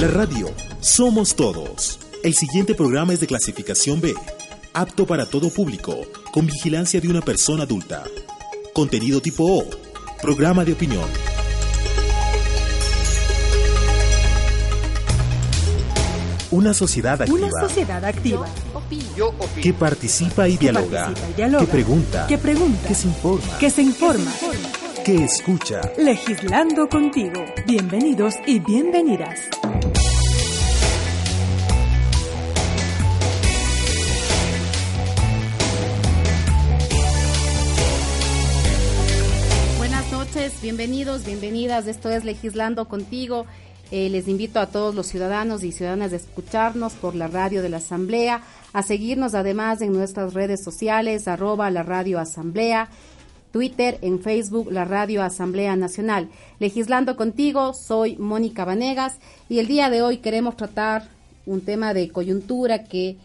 La radio Somos Todos. El siguiente programa es de clasificación B, apto para todo público, con vigilancia de una persona adulta. Contenido tipo O, programa de opinión. Una sociedad activa. Una sociedad activa. Que participa y dialoga. Que pregunta. Que pregunta. Que se informa. Que se informa. Que escucha. Legislando contigo. Bienvenidos y bienvenidas. Bienvenidos, bienvenidas. Esto es Legislando contigo. Eh, les invito a todos los ciudadanos y ciudadanas a escucharnos por la radio de la Asamblea, a seguirnos además en nuestras redes sociales, arroba la radio Asamblea, Twitter, en Facebook, la radio Asamblea Nacional. Legislando contigo, soy Mónica Vanegas y el día de hoy queremos tratar un tema de coyuntura que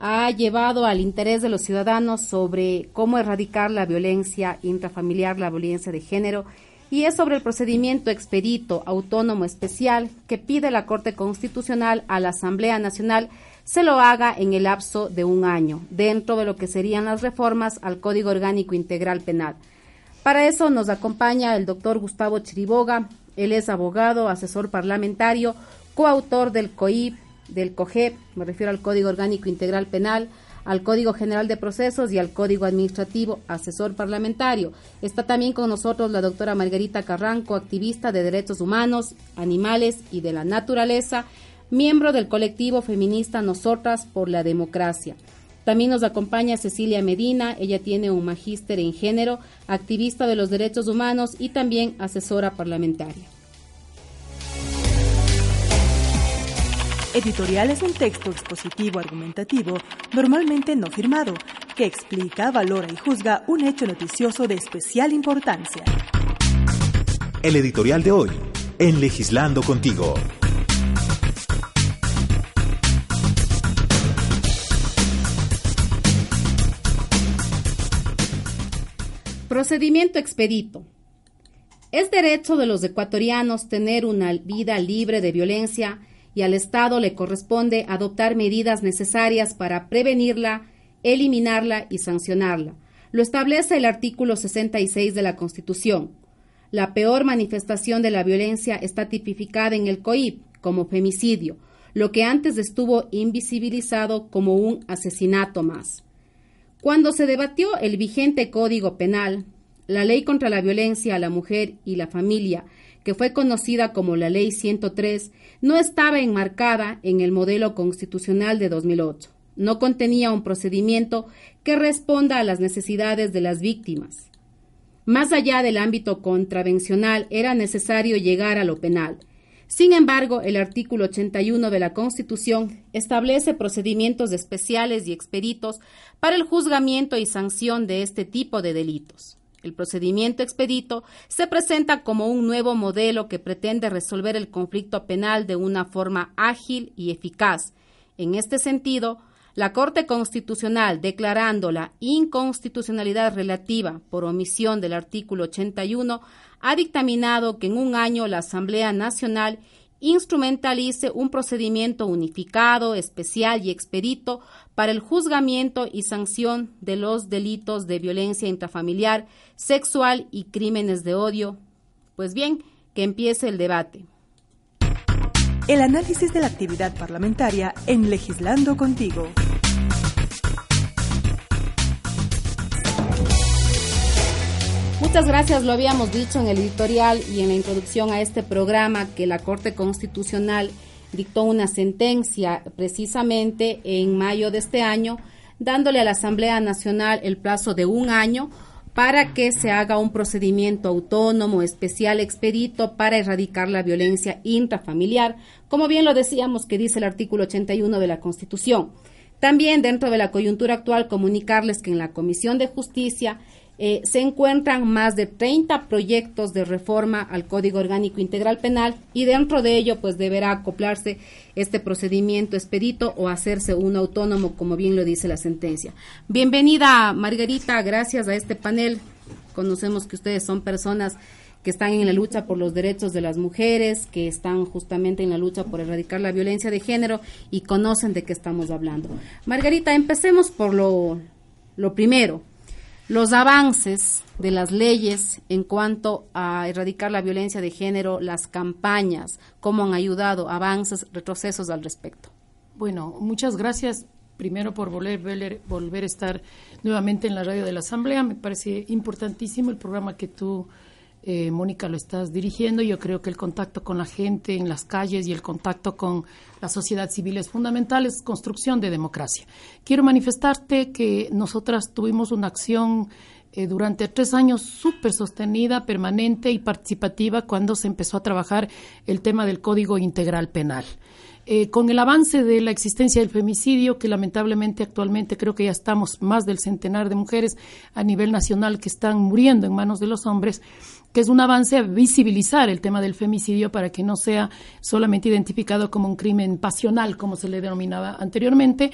ha llevado al interés de los ciudadanos sobre cómo erradicar la violencia intrafamiliar, la violencia de género y es sobre el procedimiento expedito autónomo especial que pide la Corte Constitucional a la Asamblea Nacional se lo haga en el lapso de un año, dentro de lo que serían las reformas al Código Orgánico Integral Penal. Para eso nos acompaña el doctor Gustavo Chiriboga, él es abogado, asesor parlamentario, coautor del COIP, del COGEP, me refiero al Código Orgánico Integral Penal, al Código General de Procesos y al Código Administrativo, asesor parlamentario. Está también con nosotros la doctora Margarita Carranco, activista de derechos humanos, animales y de la naturaleza, miembro del colectivo feminista Nosotras por la Democracia. También nos acompaña Cecilia Medina, ella tiene un magíster en género, activista de los derechos humanos y también asesora parlamentaria. Editorial es un texto expositivo argumentativo, normalmente no firmado, que explica, valora y juzga un hecho noticioso de especial importancia. El editorial de hoy, en Legislando contigo. Procedimiento expedito. Es derecho de los ecuatorianos tener una vida libre de violencia y al Estado le corresponde adoptar medidas necesarias para prevenirla, eliminarla y sancionarla. Lo establece el artículo 66 de la Constitución. La peor manifestación de la violencia está tipificada en el COIP como femicidio, lo que antes estuvo invisibilizado como un asesinato más. Cuando se debatió el vigente Código Penal, la Ley contra la Violencia a la Mujer y la Familia que fue conocida como la Ley 103, no estaba enmarcada en el modelo constitucional de 2008. No contenía un procedimiento que responda a las necesidades de las víctimas. Más allá del ámbito contravencional, era necesario llegar a lo penal. Sin embargo, el artículo 81 de la Constitución establece procedimientos especiales y expeditos para el juzgamiento y sanción de este tipo de delitos. El procedimiento expedito se presenta como un nuevo modelo que pretende resolver el conflicto penal de una forma ágil y eficaz. En este sentido, la Corte Constitucional, declarando la inconstitucionalidad relativa por omisión del artículo 81, ha dictaminado que en un año la Asamblea Nacional instrumentalice un procedimiento unificado, especial y expedito para el juzgamiento y sanción de los delitos de violencia intrafamiliar, sexual y crímenes de odio. Pues bien, que empiece el debate. El análisis de la actividad parlamentaria en Legislando contigo. Muchas gracias, lo habíamos dicho en el editorial y en la introducción a este programa que la Corte Constitucional dictó una sentencia precisamente en mayo de este año, dándole a la Asamblea Nacional el plazo de un año para que se haga un procedimiento autónomo, especial, expedito para erradicar la violencia intrafamiliar, como bien lo decíamos que dice el artículo 81 de la Constitución. También dentro de la coyuntura actual comunicarles que en la Comisión de Justicia eh, se encuentran más de 30 proyectos de reforma al Código Orgánico Integral Penal y dentro de ello pues deberá acoplarse este procedimiento expedito o hacerse un autónomo como bien lo dice la sentencia. Bienvenida Margarita, gracias a este panel. Conocemos que ustedes son personas que están en la lucha por los derechos de las mujeres, que están justamente en la lucha por erradicar la violencia de género y conocen de qué estamos hablando. Margarita, empecemos por lo, lo primero, los avances de las leyes en cuanto a erradicar la violencia de género, las campañas, cómo han ayudado, avances, retrocesos al respecto. Bueno, muchas gracias primero por volver, volver a estar nuevamente en la radio de la Asamblea. Me parece importantísimo el programa que tú eh, Mónica, lo estás dirigiendo. Yo creo que el contacto con la gente en las calles y el contacto con la sociedad civil es fundamental, es construcción de democracia. Quiero manifestarte que nosotras tuvimos una acción eh, durante tres años súper sostenida, permanente y participativa cuando se empezó a trabajar el tema del Código Integral Penal. Eh, con el avance de la existencia del femicidio, que lamentablemente actualmente creo que ya estamos más del centenar de mujeres a nivel nacional que están muriendo en manos de los hombres, que es un avance a visibilizar el tema del femicidio para que no sea solamente identificado como un crimen pasional, como se le denominaba anteriormente,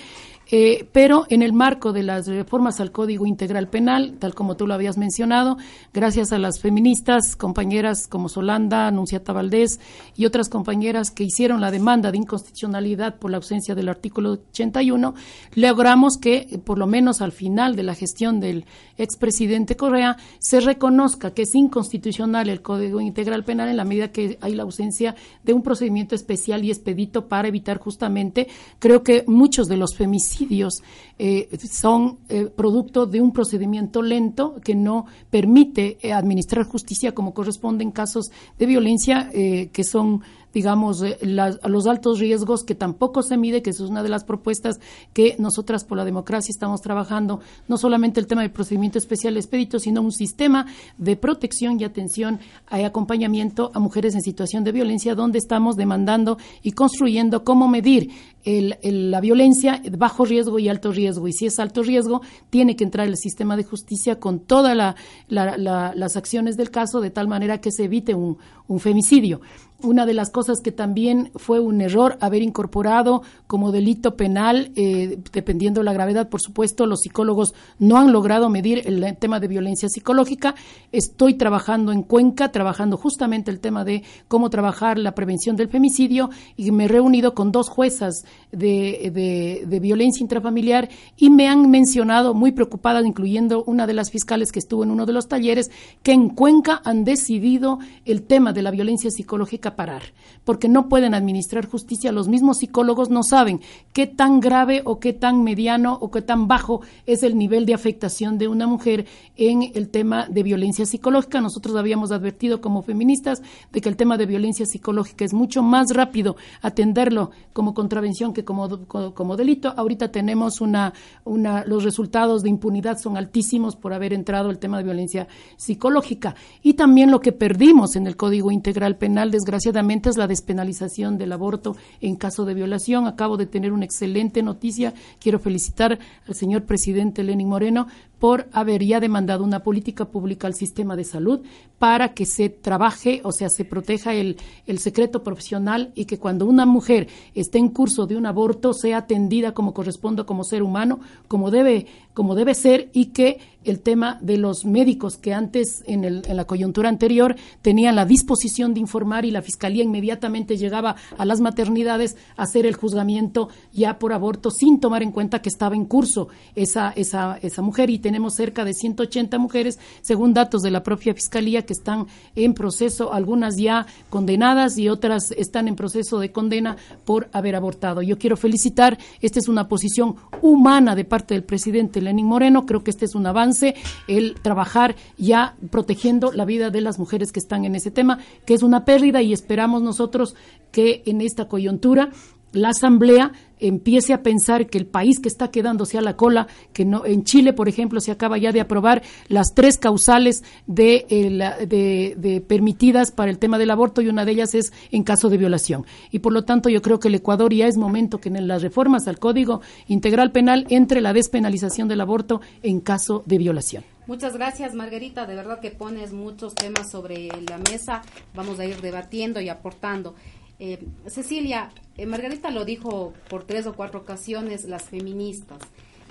eh, pero en el marco de las reformas al Código Integral Penal, tal como tú lo habías mencionado, gracias a las feministas, compañeras como Solanda, Anunciata Valdés y otras compañeras que hicieron la demanda de inconstitucionalidad por la ausencia del artículo 81, logramos que, por lo menos al final de la gestión del expresidente Correa, se reconozca que es inconstitucional el Código Integral Penal en la medida que hay la ausencia de un procedimiento especial y expedito para evitar justamente, creo que muchos de los femicidios eh, son eh, producto de un procedimiento lento que no permite eh, administrar justicia como corresponde en casos de violencia que son digamos, eh, los altos riesgos que tampoco se mide, que es una de las propuestas que nosotras por la democracia estamos trabajando, no solamente el tema del procedimiento especial expedito, sino un sistema de protección y atención y acompañamiento a mujeres en situación de violencia, donde estamos demandando y construyendo cómo medir la violencia bajo riesgo y alto riesgo. Y si es alto riesgo, tiene que entrar el sistema de justicia con todas las acciones del caso, de tal manera que se evite un femicidio una de las cosas que también fue un error haber incorporado como delito penal, eh, dependiendo de la gravedad, por supuesto, los psicólogos no han logrado medir el tema de violencia psicológica. Estoy trabajando en Cuenca, trabajando justamente el tema de cómo trabajar la prevención del femicidio y me he reunido con dos juezas de, de violencia intrafamiliar y me han mencionado, muy preocupadas, incluyendo una de las fiscales que estuvo en uno de los talleres, que en Cuenca han decidido el tema de la violencia psicológica parar, porque no pueden administrar justicia. Los mismos psicólogos no saben qué tan grave o qué tan mediano o qué tan bajo es el nivel de afectación de una mujer en el tema de violencia psicológica. Nosotros habíamos advertido como feministas de que el tema de violencia psicológica es mucho más rápido atenderlo como contravención que como, como, delito. Ahorita tenemos una, una, los resultados de impunidad son altísimos por haber entrado el tema de violencia psicológica. Y también lo que perdimos en el Código Integral Penal, desgraciadamente, es la despenalización del aborto en caso de violación. Acabo de tener una excelente noticia. Quiero felicitar al señor presidente Lenín Moreno por haber ya demandado una política pública al sistema de salud para que se trabaje, o sea, se proteja el, el, secreto profesional y que cuando una mujer esté en curso de un aborto sea atendida como corresponde como ser humano, como debe, como debe ser y que el tema de los médicos que antes en, el, en la coyuntura anterior tenían la disposición de informar y la fiscalía inmediatamente llegaba a las maternidades a hacer el juzgamiento ya por aborto sin tomar en cuenta que estaba en curso esa, esa, esa mujer y tenemos cerca de 180 mujeres, según datos de la propia Fiscalía, que están en proceso, algunas ya condenadas y otras están en proceso de condena por haber abortado. Yo quiero felicitar, esta es una posición humana de parte del presidente Lenín Moreno, creo que este es un avance, el trabajar ya protegiendo la vida de las mujeres que están en ese tema, que es una pérdida y esperamos nosotros que en esta coyuntura la Asamblea empiece a pensar que el país que está quedándose a la cola, que no, en Chile, por ejemplo, se acaba ya de aprobar las tres causales de, eh, de, permitidas para el tema del aborto y una de ellas es en caso de violación. Y por lo tanto, yo creo que el Ecuador ya es momento que en las reformas al Código Integral Penal entre la despenalización del aborto en caso de violación. Muchas gracias, Margarita. De verdad que pones muchos temas sobre la mesa. Vamos a ir debatiendo y aportando. Eh, Cecilia, eh, Margarita lo dijo por tres o cuatro ocasiones, las feministas.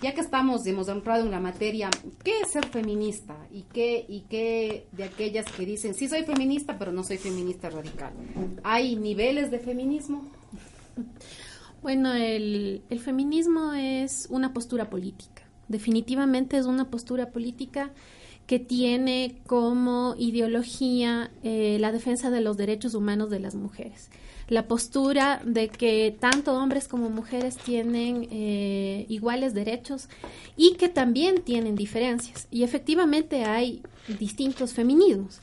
ya que estamos, hemos entrado en la materia, ¿qué es ser feminista? ¿Y qué, y qué de aquellas que dicen, sí soy feminista, pero no soy feminista radical? ¿Hay niveles de feminismo? Bueno, el, el feminismo es una postura política. Definitivamente es una postura política que tiene como ideología eh, la defensa de los derechos humanos de las mujeres. La postura de que tanto hombres como mujeres tienen eh, iguales derechos y que también tienen diferencias. Y efectivamente hay distintos feminismos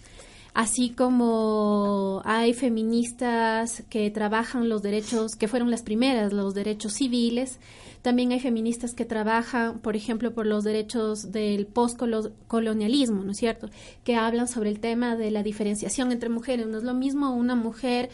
así como hay feministas que trabajan los derechos, que fueron las primeras, los derechos civiles, también hay feministas que trabajan, por ejemplo, por los derechos del postcolonialismo, ¿no es cierto? Que hablan sobre el tema de la diferenciación entre mujeres. No es lo mismo una mujer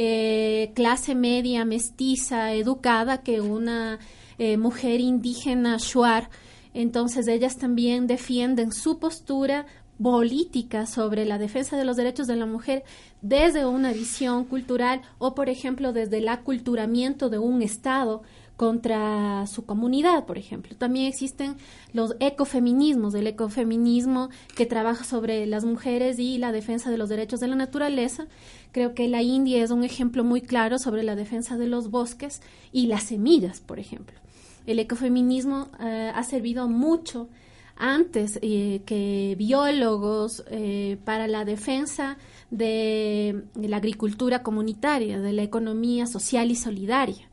eh, clase media, mestiza, educada, que una eh, mujer indígena, shuar. Entonces ellas también defienden su postura política sobre la defensa de los derechos de la mujer desde una visión cultural o, por ejemplo, desde el aculturamiento de un Estado contra su comunidad, por ejemplo. También existen los ecofeminismos, el ecofeminismo que trabaja sobre las mujeres y la defensa de los derechos de la naturaleza. Creo que la India es un ejemplo muy claro sobre la defensa de los bosques y las semillas, por ejemplo. El ecofeminismo eh, ha servido mucho antes eh, que biólogos eh, para la defensa de la agricultura comunitaria, de la economía social y solidaria.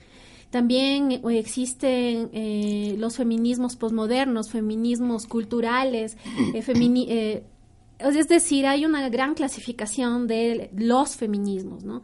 También eh, existen eh, los feminismos posmodernos, feminismos culturales, eh, es decir, hay una gran clasificación de los feminismos, ¿no?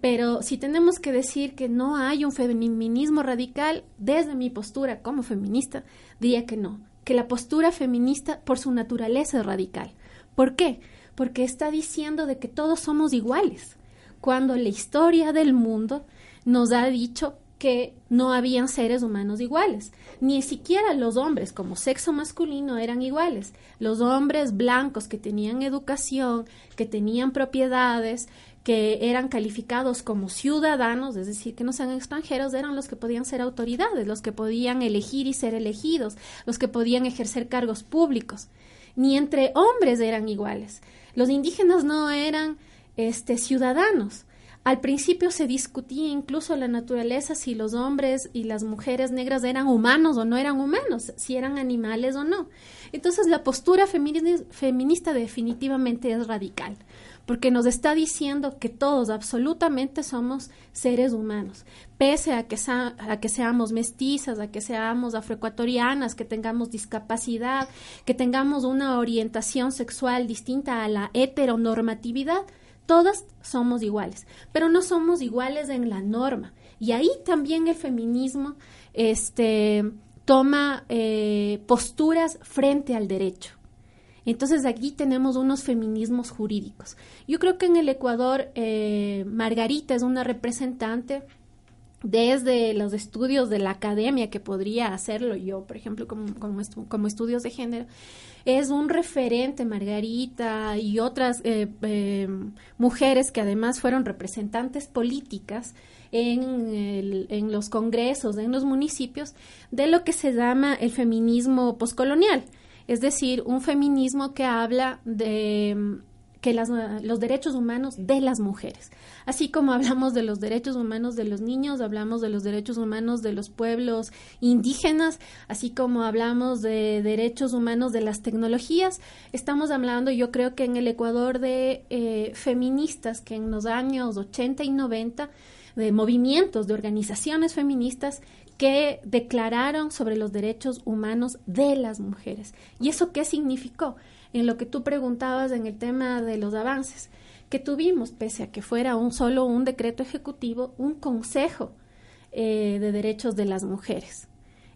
Pero si tenemos que decir que no hay un feminismo radical, desde mi postura como feminista, diría que no, que la postura feminista por su naturaleza es radical. ¿Por qué? Porque está diciendo de que todos somos iguales, cuando la historia del mundo nos ha dicho que no habían seres humanos iguales. Ni siquiera los hombres como sexo masculino eran iguales. Los hombres blancos que tenían educación, que tenían propiedades, que eran calificados como ciudadanos, es decir, que no sean extranjeros, eran los que podían ser autoridades, los que podían elegir y ser elegidos, los que podían ejercer cargos públicos. Ni entre hombres eran iguales. Los indígenas no eran este, ciudadanos al principio se discutía incluso la naturaleza si los hombres y las mujeres negras eran humanos o no eran humanos, si eran animales o no. Entonces la postura feminista definitivamente es radical, porque nos está diciendo que todos absolutamente somos seres humanos, pese a que, a que seamos mestizas, a que seamos afroecuatorianas, que tengamos discapacidad, que tengamos una orientación sexual distinta a la heteronormatividad, todas somos iguales, pero no somos iguales en la norma. Y ahí también el feminismo este, toma eh, posturas frente al derecho. Entonces aquí tenemos unos feminismos jurídicos. Yo creo que en el Ecuador eh, Margarita es una representante desde los estudios de la academia, que podría hacerlo yo, por ejemplo, como, estudios de género, es un referente, Margarita y otras eh, eh, mujeres que además fueron representantes políticas en, en los congresos, en los municipios, de lo que se llama el feminismo poscolonial, es decir, un feminismo que habla de que los derechos humanos de las mujeres. Así como hablamos de los derechos humanos de los niños, hablamos de los derechos humanos de los pueblos indígenas, así como hablamos de derechos humanos de las tecnologías, estamos hablando yo creo que en el Ecuador de eh, feministas que en los años 80 y 90, de movimientos, de organizaciones feministas que declararon sobre los derechos humanos de las mujeres. ¿Y eso qué significó? En lo que tú preguntabas en el tema de los avances, que tuvimos, pese a que fuera un solo un decreto ejecutivo, un consejo eh, de derechos de las mujeres.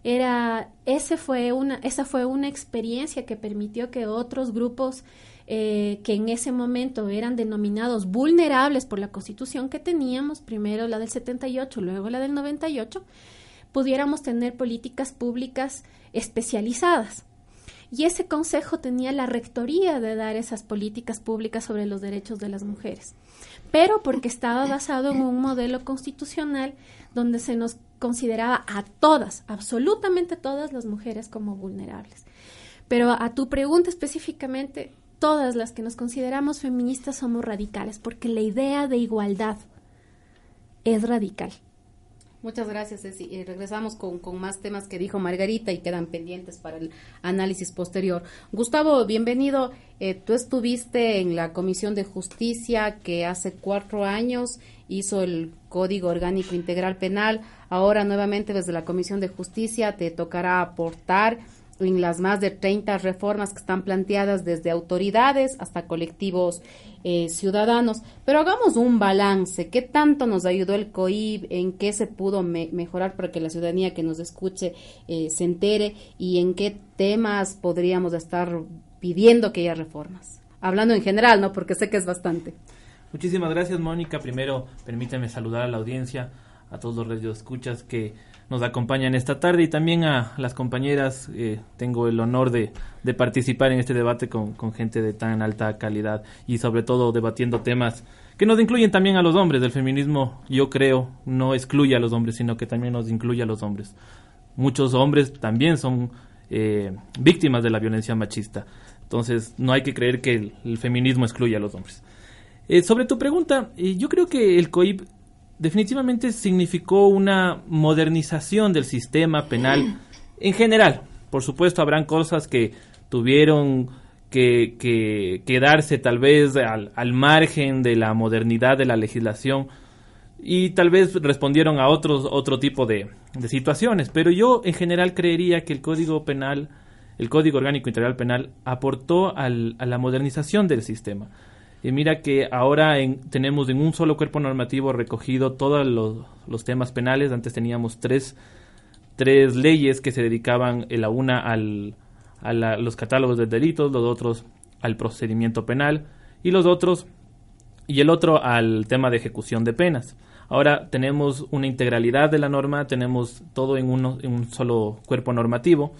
Era, ese fue una, esa fue una experiencia que permitió que otros grupos eh, que en ese momento eran denominados vulnerables por la constitución que teníamos, primero la del 78, luego la del 98, pudiéramos tener políticas públicas especializadas. Y ese consejo tenía la rectoría de dar esas políticas públicas sobre los derechos de las mujeres, pero porque estaba basado en un modelo constitucional donde se nos consideraba a todas, absolutamente todas las mujeres como vulnerables. Pero a tu pregunta específicamente, todas las que nos consideramos feministas somos radicales, porque la idea de igualdad es radical. Muchas gracias, Ceci. Y regresamos con, más temas que dijo Margarita y quedan pendientes para el análisis posterior. Gustavo, bienvenido. Eh, tú estuviste en la Comisión de Justicia que hace cuatro años hizo el Código Orgánico Integral Penal. Ahora nuevamente desde la Comisión de Justicia te tocará aportar en las más de 30 reformas que están planteadas desde autoridades hasta colectivos eh, ciudadanos. Pero hagamos un balance. ¿Qué tanto nos ayudó el COIB? ¿En qué se pudo mejorar para que la ciudadanía que nos escuche eh, se entere? ¿Y en qué temas podríamos estar pidiendo que haya reformas? Hablando en general, ¿no? Porque sé que es bastante. Muchísimas gracias, Mónica. Primero, permíteme saludar a la audiencia, a todos los radios escuchas que nos acompañan esta tarde y también a las compañeras. Eh, tengo el honor de, participar en este debate con, gente de tan alta calidad y sobre todo debatiendo temas que nos incluyen también a los hombres. El feminismo, yo creo, no excluye a los hombres, sino que también nos incluye a los hombres. Muchos hombres también son eh, víctimas de la violencia machista. Entonces, no hay que creer que el, feminismo excluye a los hombres. Eh, sobre tu pregunta, yo creo que el COIP definitivamente significó una modernización del sistema penal en general. Por supuesto, habrán cosas que tuvieron que, quedarse tal vez al, margen de la modernidad de la legislación y tal vez respondieron a otros otro tipo de, situaciones. Pero yo en general creería que el Código Penal, el Código Orgánico Integral Penal, aportó a la modernización del sistema. Y mira que ahora tenemos en un solo cuerpo normativo recogido todos los, temas penales. Antes teníamos tres, tres leyes que se dedicaban la una al, a los catálogos de delitos, los otros al procedimiento penal y los otros y el otro al tema de ejecución de penas. Ahora tenemos una integralidad de la norma, tenemos todo en, uno, en un solo cuerpo normativo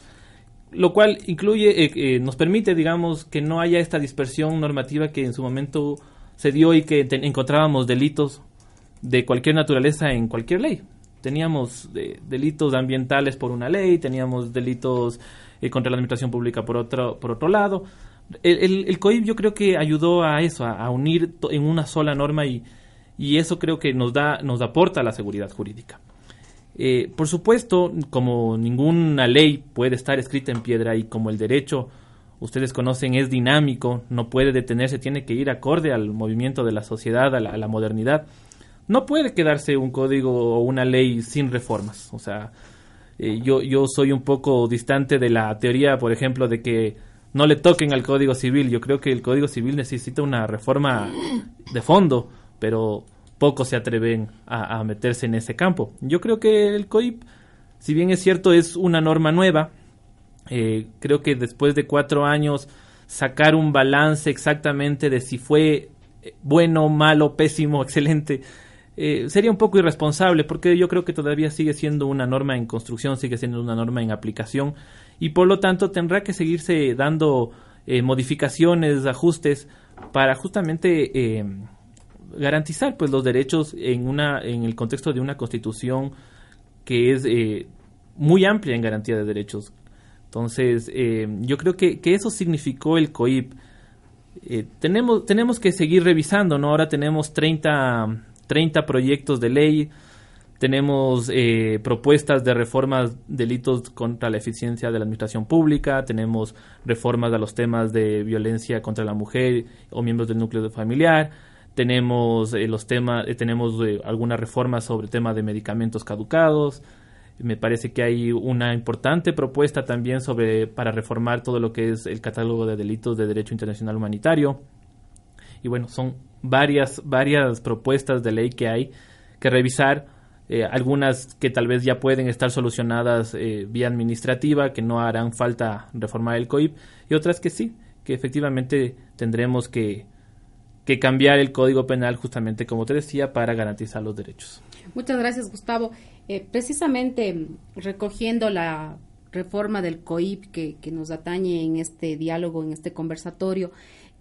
lo cual incluye, eh, eh, nos permite, digamos, que no haya esta dispersión normativa que en su momento se dio y que encontrábamos delitos de cualquier naturaleza en cualquier ley. Teníamos eh, delitos ambientales por una ley, teníamos delitos contra la administración pública por otro, por otro lado. El, el, COIP yo creo que ayudó a eso, a, unir en una sola norma y, y eso creo que nos da, nos aporta la seguridad jurídica. Eh, por supuesto, como ninguna ley puede estar escrita en piedra y como el derecho, ustedes conocen, es dinámico, no puede detenerse, tiene que ir acorde al movimiento de la sociedad, a la, modernidad, no puede quedarse un código o una ley sin reformas. O sea, eh, yo, yo soy un poco distante de la teoría, por ejemplo, de que no le toquen al Código Civil. Yo creo que el Código Civil necesita una reforma de fondo, pero pocos se atreven a, meterse en ese campo. Yo creo que el COIP, si bien es cierto, es una norma nueva, eh, creo que después de cuatro años sacar un balance exactamente de si fue eh, bueno, malo, pésimo, excelente, eh, sería un poco irresponsable porque yo creo que todavía sigue siendo una norma en construcción, sigue siendo una norma en aplicación y por lo tanto tendrá que seguirse dando modificaciones, ajustes para justamente garantizar pues los derechos en una en el contexto de una constitución que es eh, muy amplia en garantía de derechos. Entonces eh, yo creo que, que, eso significó el COIP. Eh, tenemos tenemos que seguir revisando no ahora tenemos 30 30 proyectos de ley tenemos propuestas de reformas delitos contra la eficiencia de la administración pública, tenemos reformas a los temas de violencia contra la mujer o miembros del núcleo familiar, tenemos eh, los temas, eh, tenemos eh, reformas sobre temas de medicamentos caducados. Me parece que hay una importante propuesta también sobre para reformar todo lo que es el catálogo de delitos de derecho internacional humanitario. Y bueno, son varias varias propuestas de ley que hay que revisar. algunas que tal vez ya pueden estar solucionadas vía administrativa, que no harán falta reformar el COIP, y otras que sí, que efectivamente tendremos que, que cambiar el Código Penal justamente, como te decía, para garantizar los derechos. Muchas gracias, Gustavo. Eh, precisamente recogiendo la reforma del COIP que, que nos atañe en este diálogo, en este conversatorio,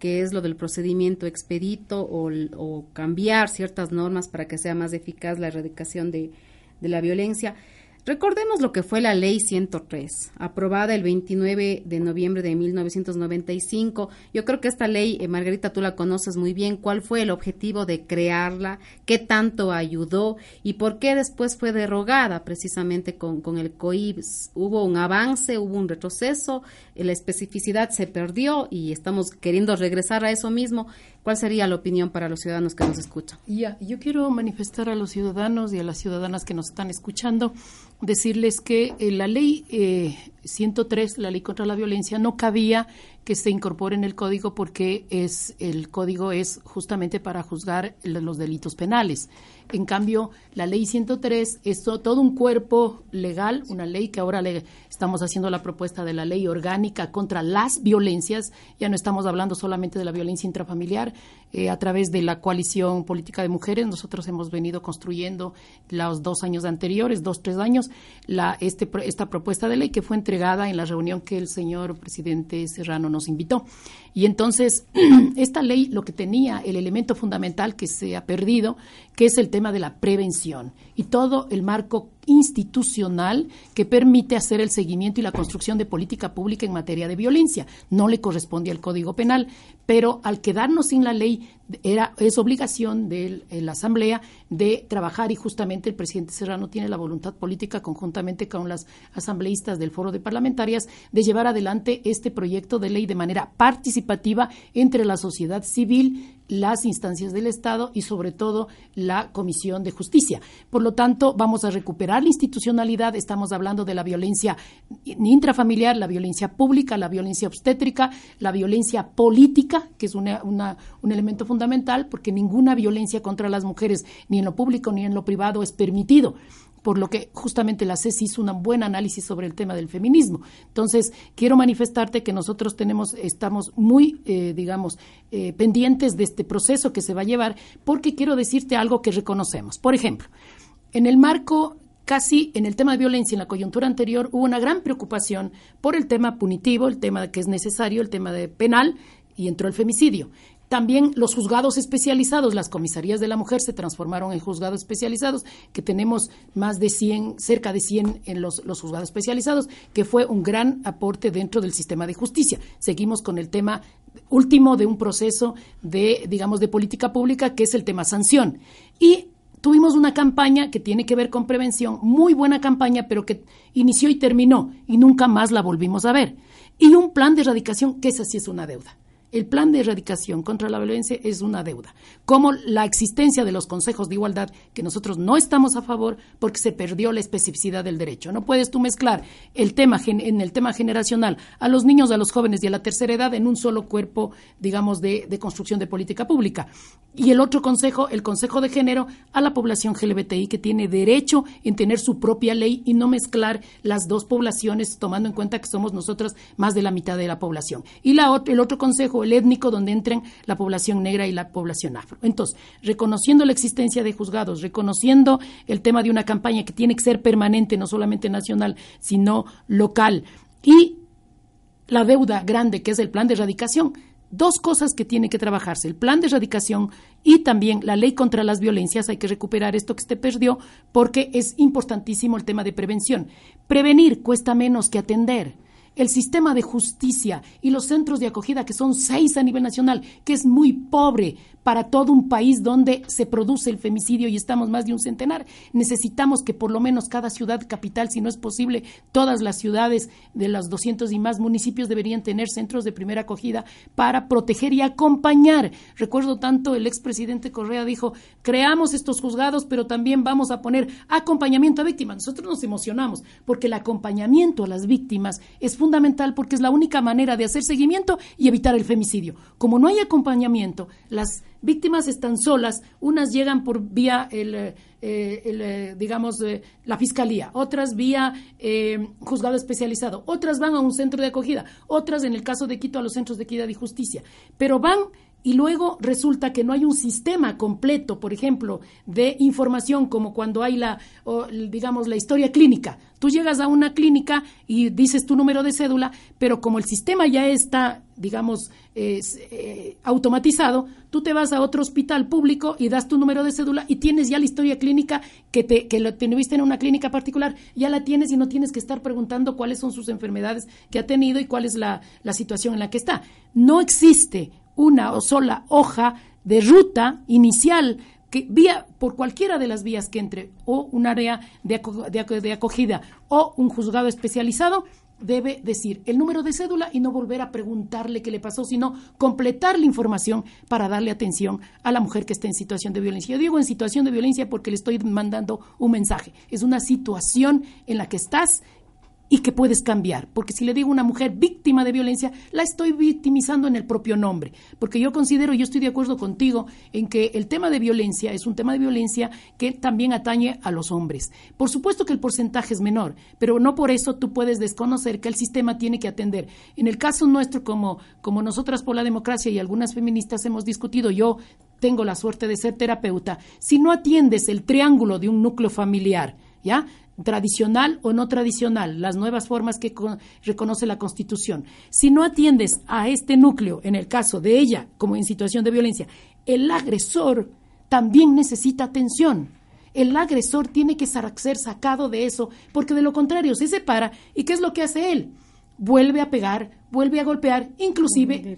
que es lo del procedimiento expedito o, cambiar ciertas normas para que sea más eficaz la erradicación de, de la violencia. Recordemos lo que fue la Ley 103, aprobada el 29 de noviembre de 1995. Yo creo que esta ley, eh, Margarita, tú la conoces muy bien. ¿Cuál fue el objetivo de crearla? ¿Qué tanto ayudó? ¿Y por qué después fue derogada precisamente con, con el COIB? ¿Hubo un avance? ¿Hubo un retroceso? La especificidad se perdió y estamos queriendo regresar a eso mismo. ¿Cuál sería la opinión para los ciudadanos que nos escuchan? Ya, yo quiero manifestar a los ciudadanos y a las ciudadanas que nos están escuchando, decirles que eh, la ley 103, eh, la ley contra la violencia, no cabía que se incorpore en el código porque es el código es justamente para juzgar los delitos penales. En cambio, la ley 103 es todo un cuerpo legal, una ley que ahora le estamos haciendo la propuesta de la ley orgánica contra las violencias. Ya no estamos hablando solamente de la violencia intrafamiliar. Eh, a través de la coalición política de mujeres, nosotros hemos venido construyendo los dos años anteriores, dos, tres años, la, este, esta propuesta de ley que fue entregada en la reunión que el señor presidente Serrano nos invitó. Y entonces, esta ley lo que tenía, el elemento fundamental que se ha perdido, que es el tema de la prevención. Y todo el marco institucional que permite hacer el seguimiento y la construcción de política pública en materia de violencia. No le corresponde al Código Penal, pero al quedarnos sin la ley era es obligación de la Asamblea de trabajar y justamente el presidente Serrano tiene la voluntad política conjuntamente con las asambleístas del Foro de Parlamentarias de llevar adelante este proyecto de ley de manera participativa entre la sociedad civil las instancias del Estado y sobre todo la Comisión de Justicia. Por lo tanto, vamos a recuperar la institucionalidad, estamos hablando de la violencia intrafamiliar, la violencia pública, la violencia obstétrica, la violencia política, que es un elemento fundamental porque ninguna violencia contra las mujeres, ni en lo público ni en lo privado, es permitido por lo que justamente la CES hizo un buen análisis sobre el tema del feminismo. Entonces, quiero manifestarte que nosotros tenemos, estamos muy, eh, digamos, eh, pendientes de este proceso que se va a llevar, porque quiero decirte algo que reconocemos. Por ejemplo, en el marco casi en el tema de violencia en la coyuntura anterior hubo una gran preocupación por el tema punitivo, el tema que es necesario, el tema de penal, y entró el femicidio. También los juzgados especializados, las comisarías de la mujer se transformaron en juzgados especializados, que tenemos más de 100, cerca de 100 en los, los juzgados especializados, que fue un gran aporte dentro del sistema de justicia. Seguimos con el tema último de un proceso de, digamos, de política pública, que es el tema sanción. Y tuvimos una campaña que tiene que ver con prevención, muy buena campaña, pero que inició y terminó y nunca más la volvimos a ver. Y un plan de erradicación, que esa sí es una deuda. El plan de erradicación contra la violencia es una deuda, como la existencia de los consejos de igualdad, que nosotros no estamos a favor porque se perdió la especificidad del derecho. No puedes tú mezclar el tema en el tema generacional a los niños, a los jóvenes y a la tercera edad en un solo cuerpo, digamos, de, de construcción de política pública. Y el otro consejo, el consejo de género, a la población LGBTI que tiene derecho en tener su propia ley y no mezclar las dos poblaciones, tomando en cuenta que somos nosotras más de la mitad de la población. Y la, el otro consejo el étnico donde entren la población negra y la población afro. Entonces, reconociendo la existencia de juzgados, reconociendo el tema de una campaña que tiene que ser permanente, no solamente nacional, sino local, y la deuda grande que es el plan de erradicación, dos cosas que tienen que trabajarse, el plan de erradicación y también la ley contra las violencias. Hay que recuperar esto que se perdió porque es importantísimo el tema de prevención. Prevenir cuesta menos que atender el sistema de justicia y los centros de acogida, que son seis a nivel nacional, que es muy pobre para todo un país donde se produce el femicidio y estamos más de un centenar. Necesitamos que por lo menos cada ciudad capital, si no es posible, todas las ciudades de los 200 y más municipios deberían tener centros de primera acogida para proteger y acompañar. Recuerdo tanto el expresidente Correa dijo, creamos estos juzgados, pero también vamos a poner acompañamiento a víctimas. Nosotros nos emocionamos porque el acompañamiento a las víctimas es fundamental porque es la única manera de hacer seguimiento y evitar el femicidio. Como no hay acompañamiento, las víctimas están solas, unas llegan por vía el, eh, eh, digamos, eh, la fiscalía, otras vía juzgado especializado, otras van a un centro de acogida, otras, en el caso de Quito, a los centros de equidad y justicia, pero van y luego resulta que no hay un sistema completo, por ejemplo, de información como cuando hay la, digamos, la historia clínica. Tú llegas a una clínica y dices tu número de cédula, pero como el sistema ya está, digamos, eh, automatizado, tú te vas a otro hospital público y das tu número de cédula y tienes ya la historia clínica que te que lo tuviste en una clínica particular, ya la tienes y no tienes que estar preguntando cuáles son sus enfermedades que ha tenido y cuál es la, la situación en la que está. No existe una o sola hoja de ruta inicial que vía por cualquiera de las vías que entre o un área de, de, acogida o un juzgado especializado debe decir el número de cédula y no volver a preguntarle qué le pasó, sino completar la información para darle atención a la mujer que está en situación de violencia. Yo digo en situación de violencia porque le estoy mandando un mensaje. Es una situación en la que estás y que puedes cambiar. Porque si le digo a una mujer víctima de violencia, la estoy victimizando en el propio nombre. Porque yo considero, yo estoy de acuerdo contigo, en que el tema de violencia es un tema de violencia que también atañe a los hombres. Por supuesto que el porcentaje es menor, pero no por eso tú puedes desconocer que el sistema tiene que atender. En el caso nuestro, como, como nosotras por la democracia y algunas feministas hemos discutido, yo tengo la suerte de ser terapeuta, si no atiendes el triángulo de un núcleo familiar, ¿ya? Tradicional o no tradicional, las nuevas formas que reconoce la Constitución. Si no atiendes a este núcleo, en el caso de ella, como en situación de violencia, el agresor también necesita atención. El agresor tiene que ser sacado de eso, porque de lo contrario se separa. ¿Y qué es lo que hace él? Vuelve a pegar, vuelve a golpear, inclusive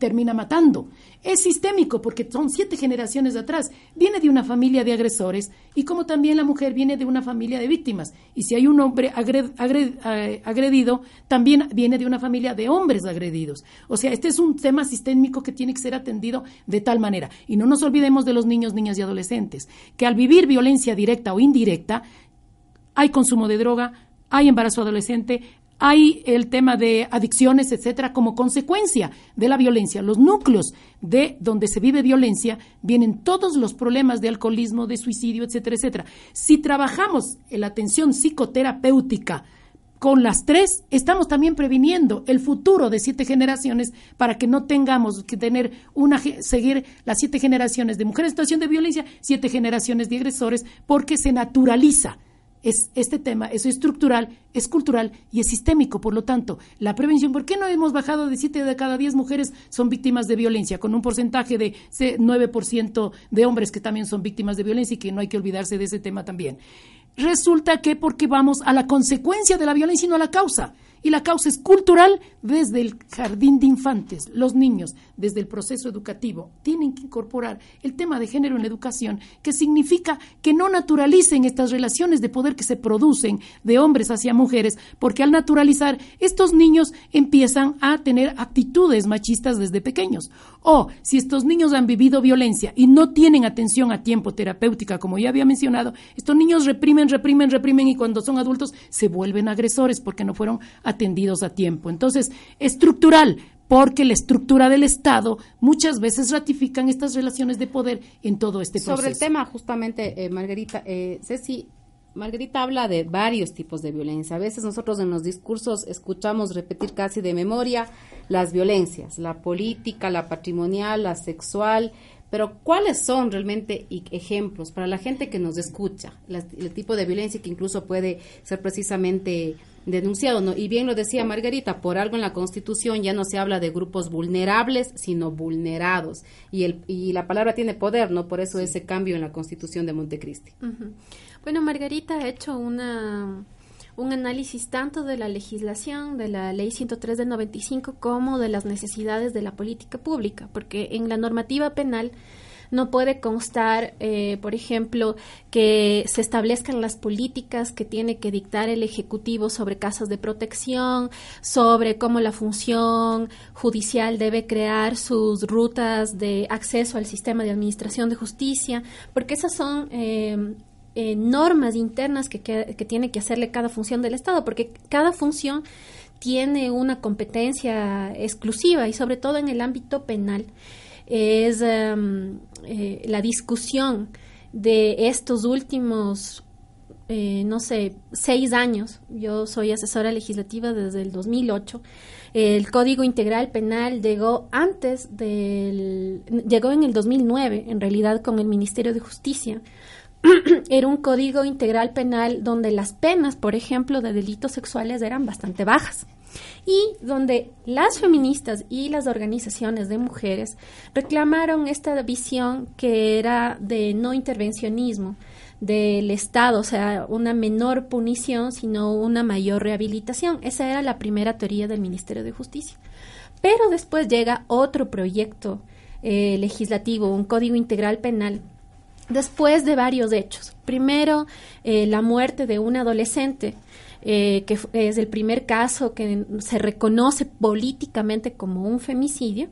termina matando. Es sistémico porque son siete generaciones de atrás. Viene de una familia de agresores y como también la mujer viene de una familia de víctimas. Y si hay un hombre eh, agredido, también viene de una familia de hombres agredidos. O sea, este es un tema sistémico que tiene que ser atendido de tal manera. Y no nos olvidemos de los niños, niñas y adolescentes, que al vivir violencia directa o indirecta, hay consumo de droga, hay embarazo adolescente, hay el tema de adicciones, etcétera, como consecuencia de la violencia. Los núcleos de donde se vive violencia vienen todos los problemas de alcoholismo, de suicidio, etcétera, etcétera. Si trabajamos en la atención psicoterapéutica con las tres, estamos también previniendo el futuro de siete generaciones para que no tengamos que tener una seguir las siete generaciones de mujeres en situación de violencia, siete generaciones de agresores, porque se naturaliza es este tema, es estructural, es cultural y es sistémico. Por lo tanto, la prevención, ¿por qué no hemos bajado de 7 de cada 10 mujeres son víctimas de violencia, con un porcentaje de 9% de hombres que también son víctimas de violencia y que no hay que olvidarse de ese tema también? Resulta que porque vamos a la consecuencia de la violencia y no a la causa. Y la causa es cultural desde el jardín de infantes. Los niños, desde el proceso educativo, tienen que incorporar el tema de género en la educación, que significa que no naturalicen estas relaciones de poder que se producen de hombres hacia mujeres, porque al naturalizar, estos niños empiezan a tener actitudes machistas desde pequeños. O si estos niños han vivido violencia y no tienen atención a tiempo terapéutica, como ya había mencionado, estos niños reprimen, reprimen, reprimen y cuando son adultos se vuelven agresores porque no fueron atendidos a tiempo. Entonces, estructural, porque la estructura del Estado muchas veces ratifican estas relaciones de poder en todo este proceso. Sobre el tema, justamente, eh, Margarita, eh, Ceci, Margarita habla de varios tipos de violencia. A veces nosotros en los discursos escuchamos repetir casi de memoria las violencias, la política, la patrimonial, la sexual, pero ¿cuáles son realmente ejemplos para la gente que nos escucha? el tipo de violencia que incluso puede ser precisamente denunciado. ¿no? Y bien lo decía Margarita, por algo en la Constitución ya no se habla de grupos vulnerables, sino vulnerados. Y, el, y la palabra tiene poder, ¿no? Por eso ese cambio en la Constitución de Montecristi. Bueno, Margarita ha hecho una un análisis tanto de la legislación de la Ley 103 del 95 como de las necesidades de la política pública, porque en la normativa penal no puede constar, eh, por ejemplo, que se establezcan las políticas que tiene que dictar el Ejecutivo sobre casas de protección, sobre cómo la función judicial debe crear sus rutas de acceso al sistema de administración de justicia, porque esas son eh, eh, normas internas que, que, tiene que hacerle cada función del Estado, porque cada función tiene una competencia exclusiva y sobre todo en el ámbito penal. Es em, eh, la discusión de estos últimos eh, no sé, seis años. Yo soy asesora legislativa desde el 2008. El Código Integral Penal llegó antes del... llegó en el 2009, en realidad, con el Ministerio de Justicia. Era un código integral penal donde las penas, por ejemplo, de delitos sexuales eran bastante bajas y donde las feministas y las organizaciones de mujeres reclamaron esta visión que era de no intervencionismo del Estado, o sea, una menor punición, sino una mayor rehabilitación. Esa era la primera teoría del Ministerio de Justicia. Pero después llega otro proyecto eh, legislativo, un código integral penal, después de varios hechos. Primero, eh, la muerte de un adolescente eh, que es el primer caso que se reconoce políticamente como un femicidio,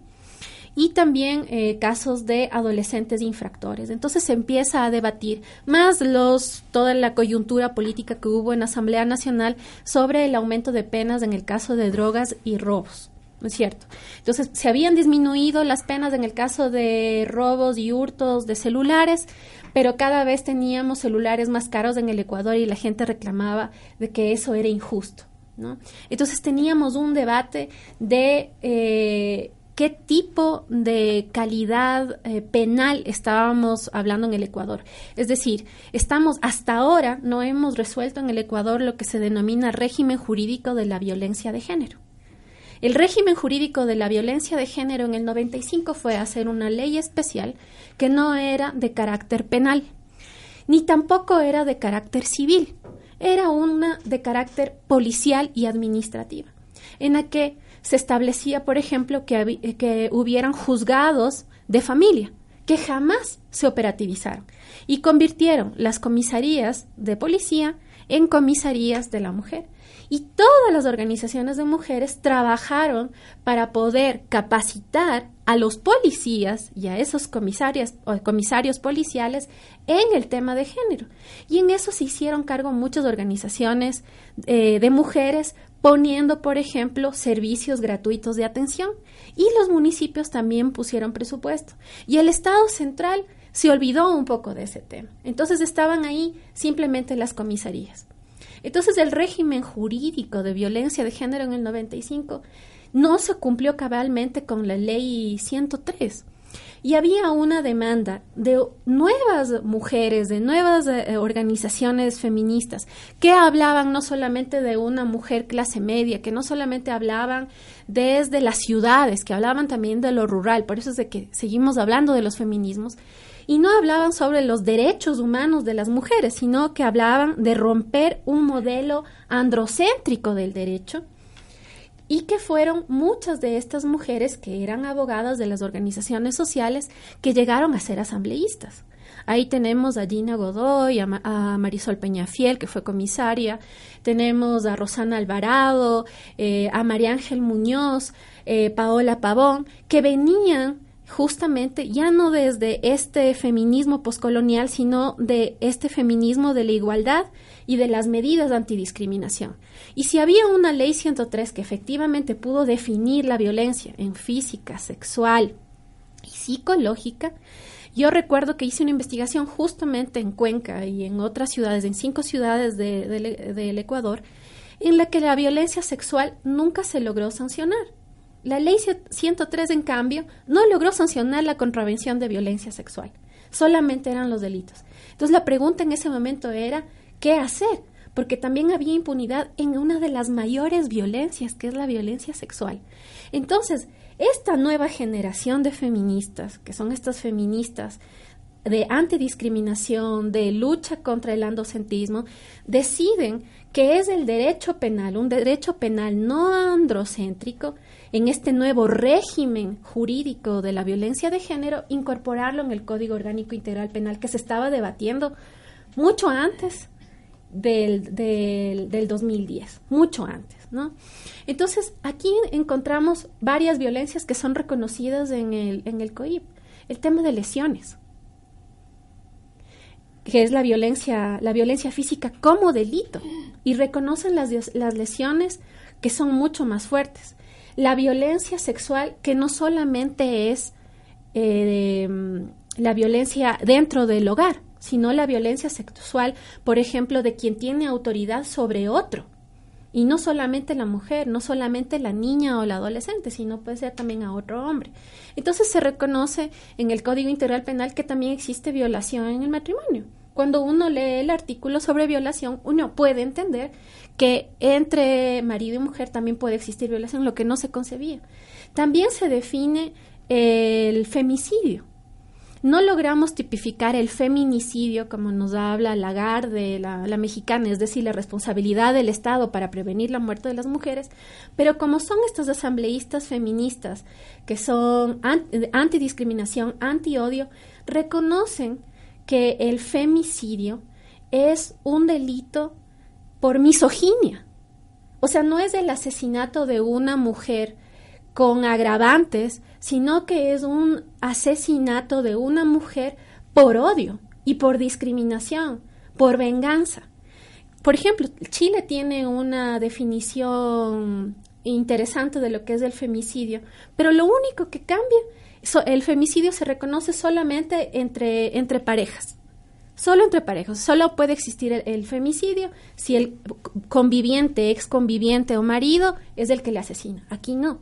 y también eh, casos de adolescentes infractores. Entonces se empieza a debatir más los toda la coyuntura política que hubo en la Asamblea Nacional sobre el aumento de penas en el caso de drogas y robos. ¿No es cierto? Entonces, se habían disminuido las penas en el caso de robos y hurtos de celulares, pero cada vez teníamos celulares más caros en el Ecuador y la gente reclamaba de que eso era injusto. ¿no? Entonces teníamos un debate de eh, qué tipo de calidad eh, penal estábamos hablando en el Ecuador. Es decir, estamos hasta ahora no hemos resuelto en el Ecuador lo que se denomina régimen jurídico de la violencia de género. El régimen jurídico de la violencia de género en el 95 fue hacer una ley especial que no era de carácter penal, ni tampoco era de carácter civil, era una de carácter policial y administrativa, en la que se establecía, por ejemplo, que, que hubieran juzgados de familia, que jamás se operativizaron, y convirtieron las comisarías de policía en comisarías de la mujer. Y todas las organizaciones de mujeres trabajaron para poder capacitar a los policías y a esos comisarios, o comisarios policiales en el tema de género. Y en eso se hicieron cargo muchas organizaciones eh, de mujeres poniendo, por ejemplo, servicios gratuitos de atención. Y los municipios también pusieron presupuesto. Y el Estado central se olvidó un poco de ese tema. Entonces estaban ahí simplemente las comisarías. Entonces el régimen jurídico de violencia de género en el 95 no se cumplió cabalmente con la ley 103. Y había una demanda de nuevas mujeres, de nuevas eh, organizaciones feministas, que hablaban no solamente de una mujer clase media, que no solamente hablaban desde las ciudades, que hablaban también de lo rural, por eso es de que seguimos hablando de los feminismos, y no hablaban sobre los derechos humanos de las mujeres, sino que hablaban de romper un modelo androcéntrico del derecho y que fueron muchas de estas mujeres que eran abogadas de las organizaciones sociales que llegaron a ser asambleístas. Ahí tenemos a Gina Godoy, a, Marisol Peñafiel, que fue comisaria, tenemos a Rosana Alvarado, eh, a María Ángel Muñoz, eh, Paola Pavón, que venían justamente ya no desde este feminismo poscolonial, sino de este feminismo de la igualdad y de las medidas de antidiscriminación. Y si había una ley 103 que efectivamente pudo definir la violencia en física, sexual y psicológica, yo recuerdo que hice una investigación justamente en Cuenca y en otras ciudades, en cinco ciudades del Ecuador, en la que la violencia sexual nunca se logró sancionar la ley 103, en cambio, no logró sancionar la contravención de violencia sexual. Solamente eran los delitos. Entonces la pregunta en ese momento era, ¿qué hacer? Porque también había impunidad en una de las mayores violencias, que es la violencia sexual. Entonces, esta nueva generación de feministas, que son estas feministas de antidiscriminación, de lucha contra el andocentrismo, deciden que es el derecho penal, un derecho penal no androcéntrico, en este nuevo régimen jurídico de la violencia de género, incorporarlo en el Código Orgánico Integral Penal que se estaba debatiendo mucho antes del, del, 2010, mucho antes, ¿no? Entonces, aquí encontramos varias violencias que son reconocidas en el, en el COIP. El tema de lesiones, que es la violencia, la violencia física como delito, y reconocen las, las lesiones que son mucho más fuertes la violencia sexual que no solamente es eh, la violencia dentro del hogar, sino la violencia sexual, por ejemplo, de quien tiene autoridad sobre otro. Y no solamente la mujer, no solamente la niña o la adolescente, sino puede ser también a otro hombre. Entonces se reconoce en el Código Integral Penal que también existe violación en el matrimonio. Cuando uno lee el artículo sobre violación, uno puede entender que entre marido y mujer también puede existir violación, lo que no se concebía. También se define el femicidio. No logramos tipificar el feminicidio, como nos habla Lagarde, la, la mexicana, es decir, la responsabilidad del Estado para prevenir la muerte de las mujeres, pero como son estos asambleístas feministas que son antidiscriminación, anti-odio, reconocen que el femicidio es un delito por misoginia. O sea, no es el asesinato de una mujer con agravantes, sino que es un asesinato de una mujer por odio y por discriminación, por venganza. Por ejemplo, Chile tiene una definición interesante de lo que es el femicidio, pero lo único que cambia, el femicidio se reconoce solamente entre, entre parejas. Solo entre parejas. Solo puede existir el, femicidio si el conviviente, ex conviviente o marido es el que le asesina. Aquí no.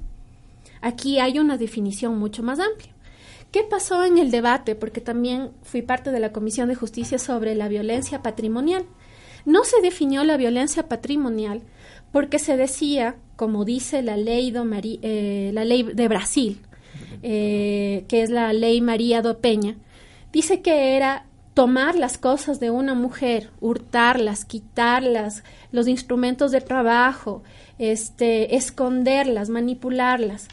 Aquí hay una definición mucho más amplia. ¿Qué pasó en el debate? Porque también fui parte de la Comisión de Justicia sobre la violencia patrimonial. No se definió la violencia patrimonial porque se decía, como dice la ley, eh, la ley de Brasil, eh, que es la ley María do Peña, dice que era tomar las cosas de una mujer, hurtarlas, quitarlas, los instrumentos de trabajo, este, esconderlas, manipularlas.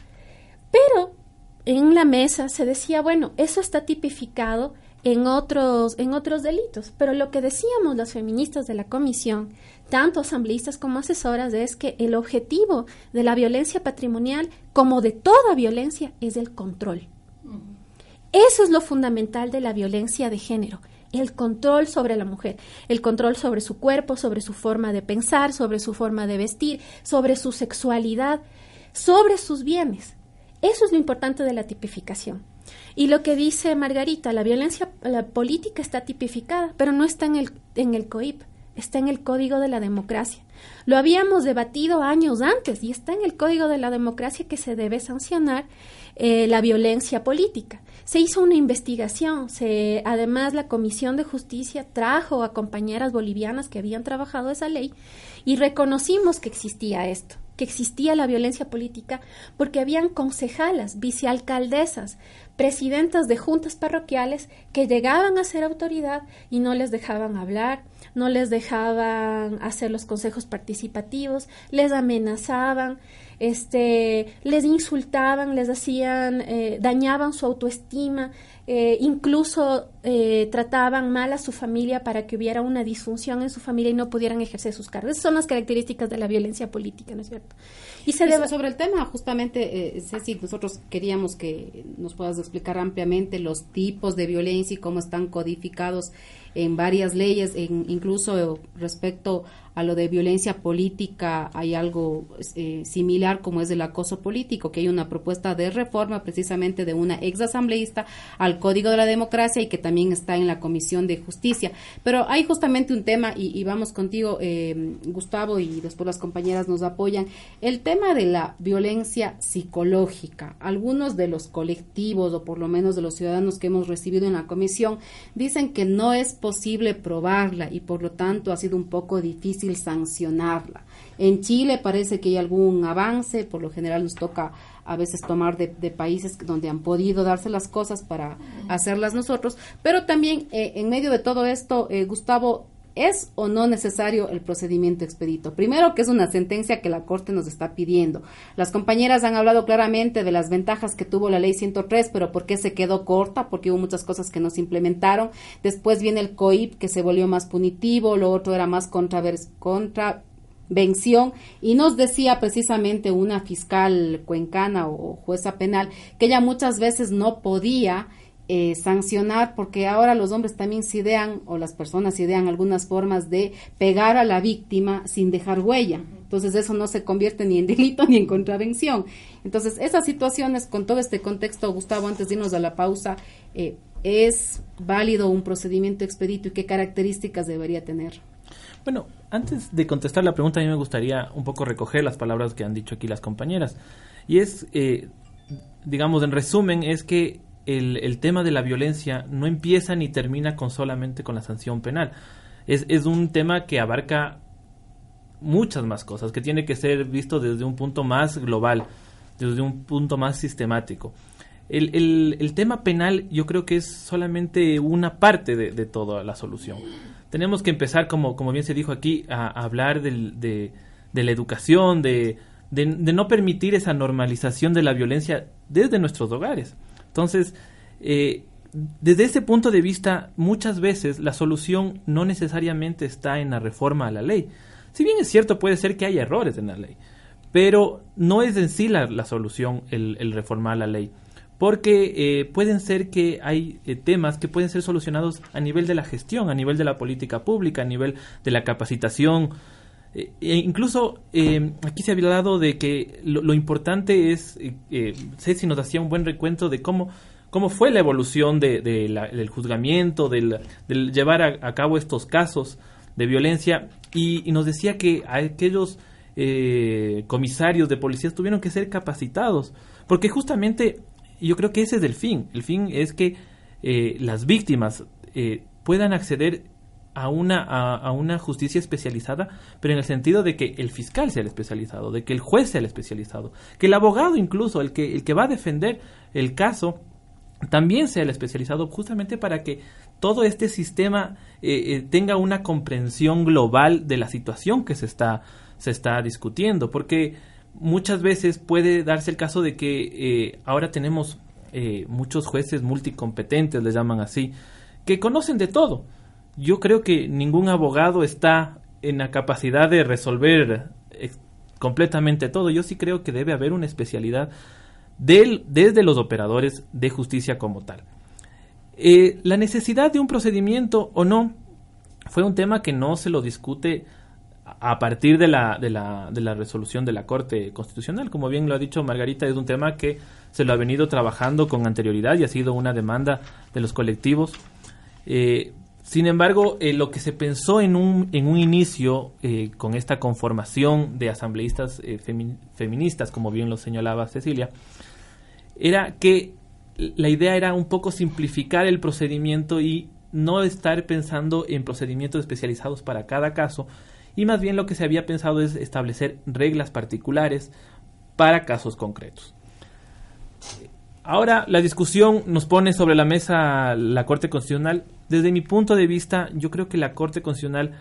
Pero en la mesa se decía, bueno, eso está tipificado en otros, en otros delitos. Pero lo que decíamos las feministas de la comisión, tanto asambleístas como asesoras, es que el objetivo de la violencia patrimonial, como de toda violencia, es el control. Eso es lo fundamental de la violencia de género, el control sobre la mujer, el control sobre su cuerpo, sobre su forma de pensar, sobre su forma de vestir, sobre su sexualidad, sobre sus bienes. Eso es lo importante de la tipificación. Y lo que dice Margarita, la violencia política está tipificada, pero no está en el, en el COIP, está en el Código de la Democracia. Lo habíamos debatido años antes y está en el Código de la Democracia que se debe sancionar eh, la violencia política. Se hizo una investigación, se, además la Comisión de Justicia trajo a compañeras bolivianas que habían trabajado esa ley y reconocimos que existía esto que existía la violencia política porque habían concejalas, vicealcaldesas, presidentas de juntas parroquiales que llegaban a ser autoridad y no les dejaban hablar, no les dejaban hacer los consejos participativos, les amenazaban, este, les insultaban, les hacían, eh, dañaban su autoestima, eh, incluso eh, trataban mal a su familia para que hubiera una disfunción en su familia y no pudieran ejercer sus cargos. Esas son las características de la violencia política, ¿no es cierto? Y se debe... sobre el tema, justamente, eh, Ceci, nosotros queríamos que nos puedas explicar ampliamente los tipos de violencia y cómo están codificados en varias leyes, incluso respecto a lo de violencia política hay algo eh, similar como es el acoso político, que hay una propuesta de reforma precisamente de una ex asambleísta al Código de la Democracia y que también está en la Comisión de Justicia. Pero hay justamente un tema, y, vamos contigo, eh, Gustavo, y después las compañeras nos apoyan, el tema de la violencia psicológica. Algunos de los colectivos, o por lo menos de los ciudadanos que hemos recibido en la comisión, dicen que no es posible probarla y por lo tanto ha sido un poco difícil sancionarla. En Chile parece que hay algún avance, por lo general nos toca a veces tomar de, países donde han podido darse las cosas para hacerlas nosotros, pero también eh, en medio de todo esto, eh, Gustavo, ¿Es o no necesario el procedimiento expedito? Primero, que es una sentencia que la Corte nos está pidiendo. Las compañeras han hablado claramente de las ventajas que tuvo la ley 103, pero ¿por qué se quedó corta? Porque hubo muchas cosas que no se implementaron. Después viene el COIP, que se volvió más punitivo, lo otro era más contravención y nos decía precisamente una fiscal cuencana o jueza penal que ella muchas veces no podía eh, sancionar, porque ahora los hombres también se idean, o las personas se idean algunas formas de pegar a la víctima sin dejar huella. Entonces eso no se convierte ni en delito ni en contravención. Entonces esas situaciones, con todo este contexto, Gustavo, antes de irnos a la pausa, eh, es válido un procedimiento expedito y qué características debería tener? Bueno, antes de contestar la pregunta, a mí me gustaría un poco recoger las palabras que han dicho aquí las compañeras. Y es, eh, digamos, en resumen, es que el, tema de la violencia no empieza ni termina con solamente con la sanción penal. Es, es un tema que abarca muchas más cosas, que tiene que ser visto desde un punto más global, desde un punto más sistemático. El, el, tema penal yo creo que es solamente una parte de, toda la solución. Tenemos que empezar, como, como bien se dijo aquí, a, a hablar del, de, de, la educación, de, de, no permitir esa normalización de la violencia desde nuestros hogares. Entonces, eh, desde ese punto de vista, muchas veces la solución no necesariamente está en la reforma a la ley. Si bien es cierto, puede ser que haya errores en la ley, pero no es en sí la, la solución el, el, reformar la ley. Porque eh, pueden ser que hay eh, temas que pueden ser solucionados a nivel de la gestión, a nivel de la política pública, a nivel de la capacitación. Eh, e incluso aquí se ha hablado de que lo, lo importante es, sé si nos hacía un buen recuento de cómo cómo fue la evolución de, del juzgamiento, del, del llevar a, cabo estos casos de violencia y, y nos decía que aquellos eh, comisarios de policías tuvieron que ser capacitados porque justamente yo creo que ese es el fin. El fin es que eh, las víctimas eh, puedan acceder a una, a, una justicia especializada, pero en el sentido de que el fiscal sea el especializado, de que el juez sea el especializado, que el abogado incluso, el que, el que va a defender el caso, también sea el especializado justamente para que todo este sistema eh, eh, tenga una comprensión global de la situación que se está, se está discutiendo, porque muchas veces puede darse el caso de que eh, ahora tenemos eh, muchos jueces multicompetentes, les llaman así, que conocen de todo. Yo creo que ningún abogado está en la capacidad de resolver completamente todo. Yo sí creo que debe haber una especialidad del, desde los operadores de justicia como tal. Eh, la necesidad de un procedimiento o no fue un tema que no se lo discute a partir de la, de la, de la resolución de la Corte Constitucional. Como bien lo ha dicho Margarita, es un tema que se lo ha venido trabajando con anterioridad y ha sido una demanda de los colectivos. Eh, sin embargo, eh, lo que se pensó en un, en un inicio eh, con esta conformación de asambleístas eh, femi feministas, como bien lo señalaba Cecilia, era que la idea era un poco simplificar el procedimiento y no estar pensando en procedimientos especializados para cada caso, y más bien lo que se había pensado es establecer reglas particulares para casos concretos. Ahora la discusión nos pone sobre la mesa la Corte Constitucional. Desde mi punto de vista, yo creo que la Corte Constitucional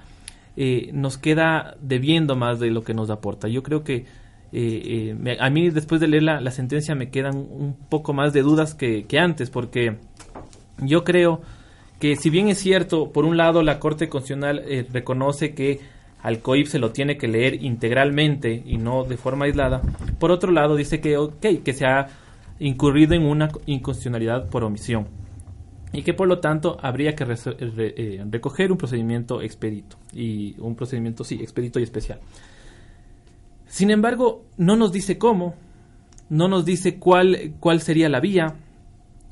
eh, nos queda debiendo más de lo que nos aporta. Yo creo que eh, eh, a mí después de leer la, sentencia me quedan un poco más de dudas que, antes, porque yo creo que si bien es cierto, por un lado la Corte Constitucional eh, reconoce que al COIP se lo tiene que leer integralmente y no de forma aislada, por otro lado dice que, okay, que se ha incurrido en una inconstitucionalidad por omisión y que por lo tanto habría que eh, recoger un procedimiento expedito y un procedimiento sí expedito y especial. Sin embargo, no nos dice cómo, no nos dice cuál, cuál sería la vía,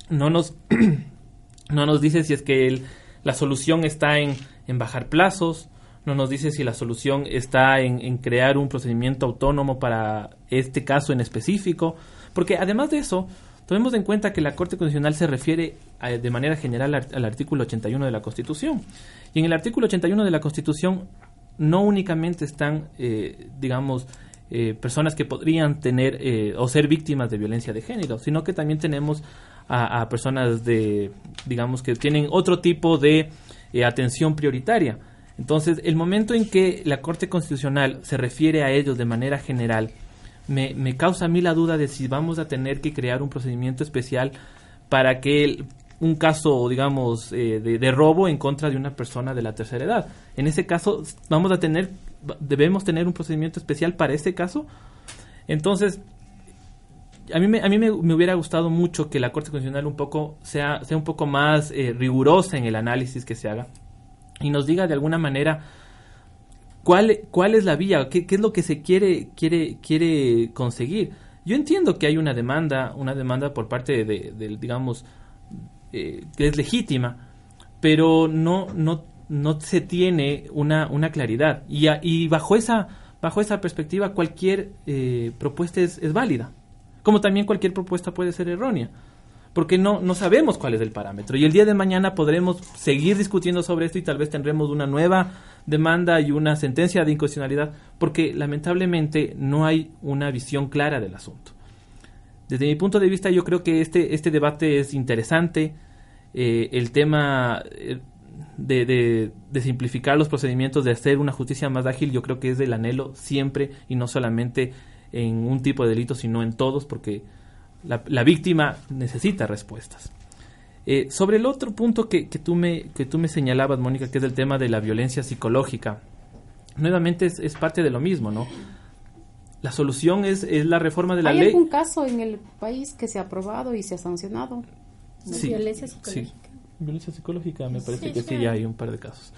no nos, no nos dice si es que la solución está en, en, bajar plazos, no nos dice si la solución está en, en, crear un procedimiento autónomo para este caso en específico, porque además de eso, tomemos en cuenta que la Corte Constitucional se refiere a, de manera general al, al artículo 81 de la Constitución, y en el artículo 81 de la Constitución no únicamente están, eh, digamos, eh, personas que podrían tener eh, o ser víctimas de violencia de género, sino que también tenemos a, a personas de, digamos, que tienen otro tipo de eh, atención prioritaria. Entonces, el momento en que la Corte Constitucional se refiere a ellos de manera general, me, me causa a mí la duda de si vamos a tener que crear un procedimiento especial para que un caso, digamos, eh, de, robo en contra de una persona de la tercera edad. En ese caso, vamos a tener debemos tener un procedimiento especial para este caso. Entonces, a mí, me, a mí me, me, hubiera gustado mucho que la Corte Constitucional un poco sea, sea un poco más eh, rigurosa en el análisis que se haga y nos diga de alguna manera cuál, cuál es la vía, qué, qué es lo que se quiere, quiere, quiere conseguir. Yo entiendo que hay una demanda, una demanda por parte de, de digamos, que es legítima, pero no, no, no se tiene una, una claridad. Y, y bajo, esa, bajo esa perspectiva cualquier propuesta es, es válida, como también cualquier propuesta puede ser errónea porque no, no sabemos cuál es el parámetro. Y el día de mañana podremos seguir discutiendo sobre esto y tal vez tendremos una nueva demanda y una sentencia de inconstitucionalidad, porque lamentablemente no hay una visión clara del asunto. Desde mi punto de vista, yo creo que este, este debate es interesante. Eh, el tema eh, de, de, simplificar los procedimientos, de hacer una justicia más ágil, yo creo que es del anhelo siempre y no solamente en un tipo de delito, sino en todos, porque la, víctima necesita respuestas. Eh, sobre el otro punto que, tú me, que tú me señalabas, Mónica, que es el tema de la violencia psicológica, nuevamente es, parte de lo mismo, ¿no? La solución es, es la reforma de la ley. ¿Hay algún caso en el país que se ha aprobado y se ha sancionado? Sí, violencia psicológica. Sí. Violencia psicológica, me parece que sí, ya hay un par de casos.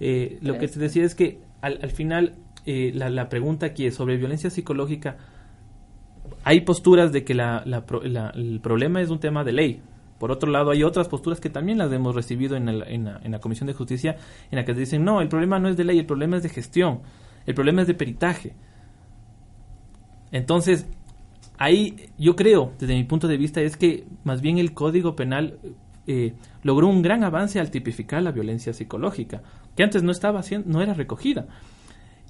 Eh, lo que te decía es que al, al final eh, la, la, pregunta aquí es sobre violencia psicológica hay posturas de que la, el problema es un tema de ley. Por otro lado, hay otras posturas que también las hemos recibido en, la, Comisión de Justicia, en la que dicen, no, el problema no es de ley, el problema es de gestión, el problema es de peritaje. Entonces, ahí yo creo, desde mi punto de vista, es que más bien el Código Penal eh, logró un gran avance al tipificar la violencia psicológica, que antes no estaba no era recogida.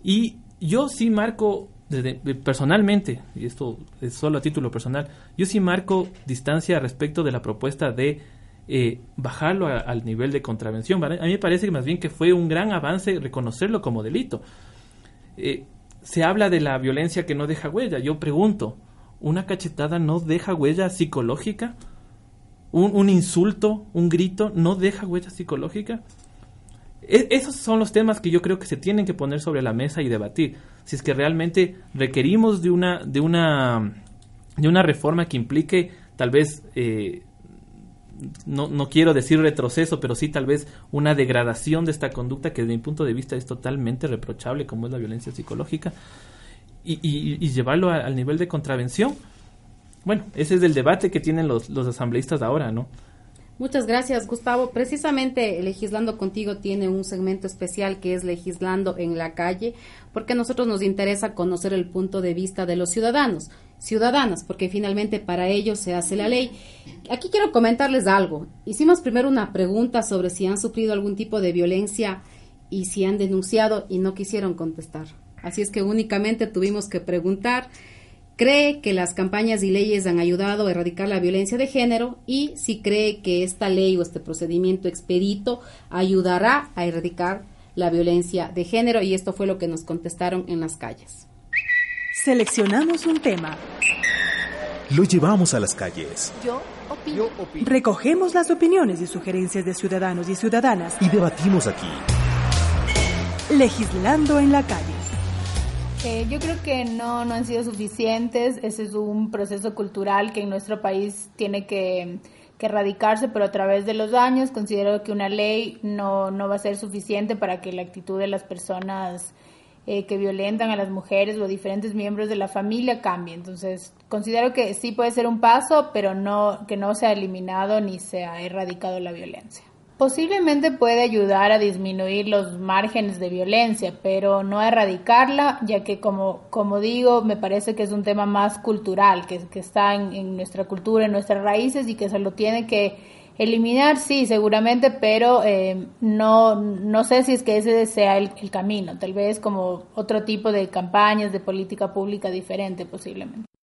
Y yo sí marco personalmente, y esto es solo a título personal, yo sí marco distancia respecto de la propuesta de eh, bajarlo al nivel de contravención. A mí me parece que más bien que fue un gran avance reconocerlo como delito. Eh, se habla de la violencia que no deja huella. Yo pregunto, ¿una cachetada no deja huella psicológica? ¿Un, un insulto, un grito no deja huella psicológica? E, esos son los temas que yo creo que se tienen que poner sobre la mesa y debatir. Si es que realmente requerimos de una, de una, de una reforma que implique tal vez, eh, no, no, quiero decir retroceso, pero sí tal vez una degradación de esta conducta que desde mi punto de vista es totalmente reprochable, como es la violencia psicológica, y, llevarlo al nivel de contravención. Bueno, ese es el debate que tienen los, los asambleístas ahora, ¿no? Muchas gracias, Gustavo. Precisamente Legislando contigo tiene un segmento especial que es Legislando en la calle, porque a nosotros nos interesa conocer el punto de vista de los ciudadanos, ciudadanas, porque finalmente para ellos se hace la ley. Aquí quiero comentarles algo. Hicimos primero una pregunta sobre si han sufrido algún tipo de violencia y si han denunciado y no quisieron contestar. Así es que únicamente tuvimos que preguntar cree que las campañas y leyes han ayudado a erradicar la violencia de género y si cree que esta ley o este procedimiento expedito ayudará a erradicar la violencia de género y esto fue lo que nos contestaron en las calles. Seleccionamos un tema. Lo llevamos a las calles. Yo opino. Recogemos las opiniones y sugerencias de ciudadanos y ciudadanas. Y debatimos aquí. Legislando en la calle. Eh, yo creo que no, no han sido suficientes. Ese es un proceso cultural que en nuestro país tiene que, erradicarse, pero a través de los años considero que una ley no, no va a ser suficiente para que la actitud de las personas eh, que violentan a las mujeres o diferentes miembros de la familia cambie. Entonces, considero que sí puede ser un paso, pero no que no se ha eliminado ni se ha erradicado la violencia. Posiblemente puede ayudar a disminuir los márgenes de violencia, pero no a erradicarla, ya que como, como digo, me parece que es un tema más cultural, que, está en, nuestra cultura, en nuestras raíces y que se lo tiene que eliminar, sí, seguramente, pero eh, no, no sé si es que ese sea el camino, tal vez como otro tipo de campañas de política pública diferente posiblemente.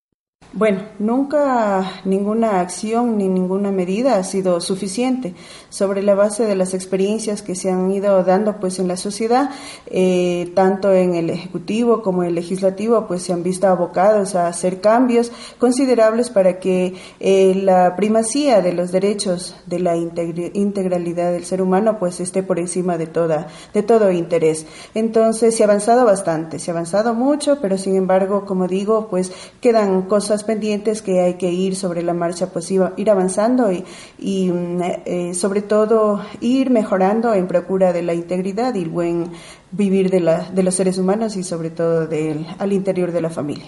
Bueno, nunca ninguna acción ni ninguna medida ha sido suficiente. Sobre la base de las experiencias que se han ido dando pues en la sociedad, eh, tanto en el ejecutivo como en el legislativo, pues se han visto abocados a hacer cambios considerables para que eh, la primacía de los derechos de la integralidad del ser humano pues esté por encima de toda de todo interés. Entonces se ha avanzado bastante, se ha avanzado mucho, pero sin embargo, como digo, pues quedan cosas pendientes que hay que ir sobre la marcha, pues ir avanzando y, y mm, eh, sobre todo ir mejorando en procura de la integridad y el buen vivir de, la, de los seres humanos y sobre todo del, al interior de la familia.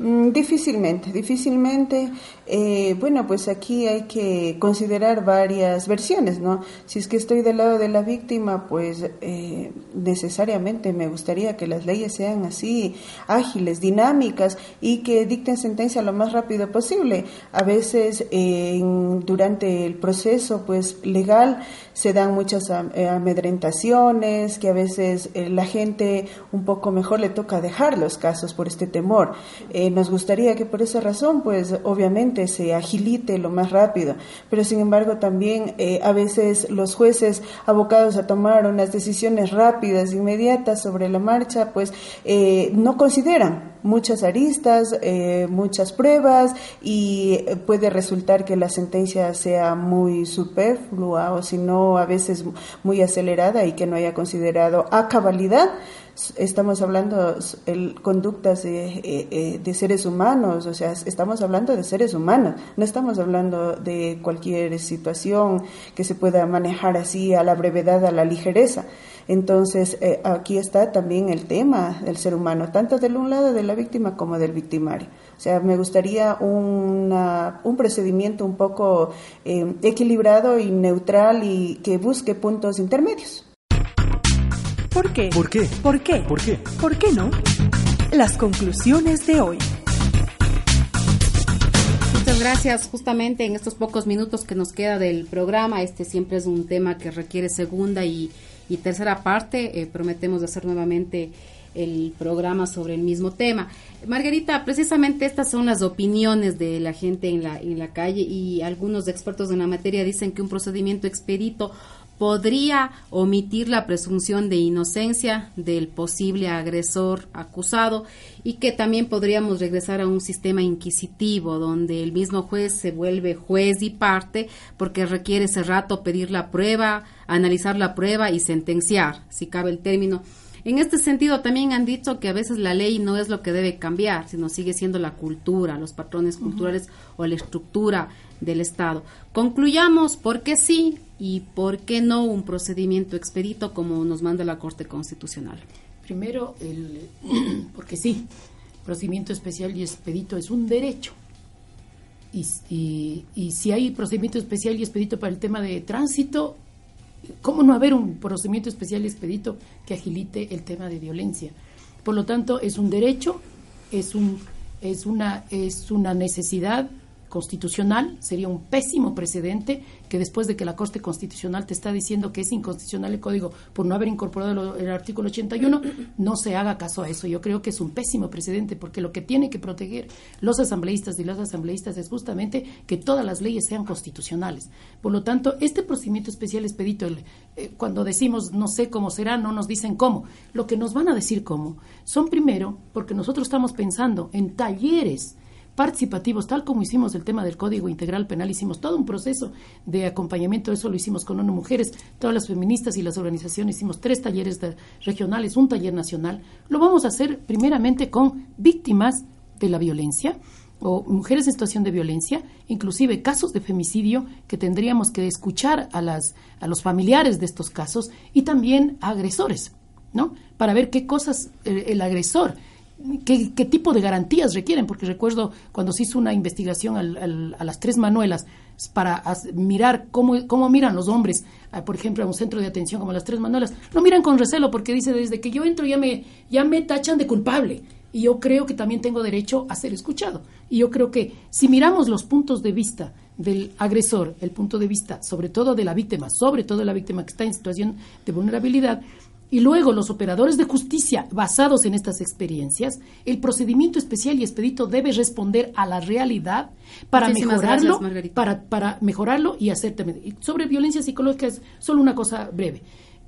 Mm, difícilmente, difícilmente. Eh, bueno, pues aquí hay que considerar varias versiones, ¿no? Si es que estoy del lado de la víctima, pues eh, necesariamente me gustaría que las leyes sean así ágiles, dinámicas y que dicten sentencia lo más rápido posible. A veces durante el proceso, pues legal, se dan muchas eh, amedrentaciones, que a veces la gente un poco mejor le toca dejar los casos por este temor. Nos gustaría que por esa razón, pues obviamente se agilite lo más rápido, pero sin embargo también eh, a veces los jueces abocados a tomar unas decisiones rápidas, inmediatas sobre la marcha, pues eh, no consideran muchas aristas, eh, muchas pruebas y puede resultar que la sentencia sea muy superflua o si no a veces muy acelerada y que no haya considerado a cabalidad estamos hablando de conductas eh, eh, de, seres humanos, o sea, estamos hablando de seres humanos, no estamos hablando de cualquier situación que se pueda manejar así a la brevedad, a la ligereza. Entonces, eh, aquí está también el tema del ser humano, tanto del un lado de la víctima como del victimario. O sea, me gustaría un procedimiento un poco equilibrado y neutral y que busque puntos intermedios. ¿Por qué? ¿Por qué? ¿Por qué? ¿Por qué? ¿Por qué no? Las conclusiones de hoy. Muchas gracias. Justamente en estos pocos minutos que nos queda del programa, este siempre es un tema que requiere segunda y, tercera parte. Eh, prometemos hacer nuevamente el programa sobre el mismo tema. Margarita, precisamente estas son las opiniones de la gente en la, en la calle y algunos expertos en la materia dicen que un procedimiento expedito podría omitir la presunción de inocencia del posible agresor acusado y que también podríamos regresar a un sistema inquisitivo donde el mismo juez se vuelve juez y parte porque requiere ese rato pedir la prueba, analizar la prueba y sentenciar, si cabe el término. En este sentido, también han dicho que a veces la ley no es lo que debe cambiar, sino sigue siendo la cultura, los patrones culturales o la estructura del Estado. Concluyamos por qué sí y por qué no un procedimiento expedito como nos manda la Corte Constitucional. Primero, el, porque sí, procedimiento especial y expedito es un derecho. Y, y, si hay procedimiento especial y expedito para el tema de tránsito, ¿cómo no haber un procedimiento especial expedito que agilite el tema de violencia? Por lo tanto, es un derecho, es, un, es, una, es una necesidad constitucional, sería un pésimo precedente que después de que la Corte Constitucional te está diciendo que es inconstitucional el código por no haber incorporado el artículo 81, no se haga caso a eso. Yo creo que es un pésimo precedente porque lo que tiene que proteger los asambleístas y las asambleístas es justamente que todas las leyes sean constitucionales. Por lo tanto, este procedimiento especial expedito, el, eh, cuando decimos no sé cómo será, no nos dicen cómo. Lo que nos van a decir cómo son primero porque nosotros estamos pensando en talleres participativos, tal como hicimos el tema del Código Integral Penal, hicimos todo un proceso de acompañamiento, eso lo hicimos con ONU Mujeres, todas las feministas y las organizaciones, hicimos tres talleres regionales, un taller nacional. Lo vamos a hacer primeramente con víctimas de la violencia o mujeres en situación de violencia, inclusive casos de femicidio que tendríamos que escuchar a, las, a los familiares de estos casos y también a agresores, ¿no? Para ver qué cosas eh, el agresor qué, tipo de garantías requieren, porque recuerdo cuando se hizo una investigación a las tres Manuelas para mirar cómo, cómo miran los hombres, por ejemplo, a un centro de atención como las tres Manuelas, no miran con recelo porque dice, desde que yo entro ya me, ya me tachan de culpable. Y yo creo que también tengo derecho a ser escuchado. Y yo creo que si miramos los puntos de vista del agresor, el punto de vista sobre todo de la víctima, sobre todo de la víctima que está en situación de vulnerabilidad, y luego los operadores de justicia basados en estas experiencias, el procedimiento especial y expedito debe responder a la realidad para mejorarlo, para, para mejorarlo y hacer también. Sobre violencia psicológica es solo una cosa breve.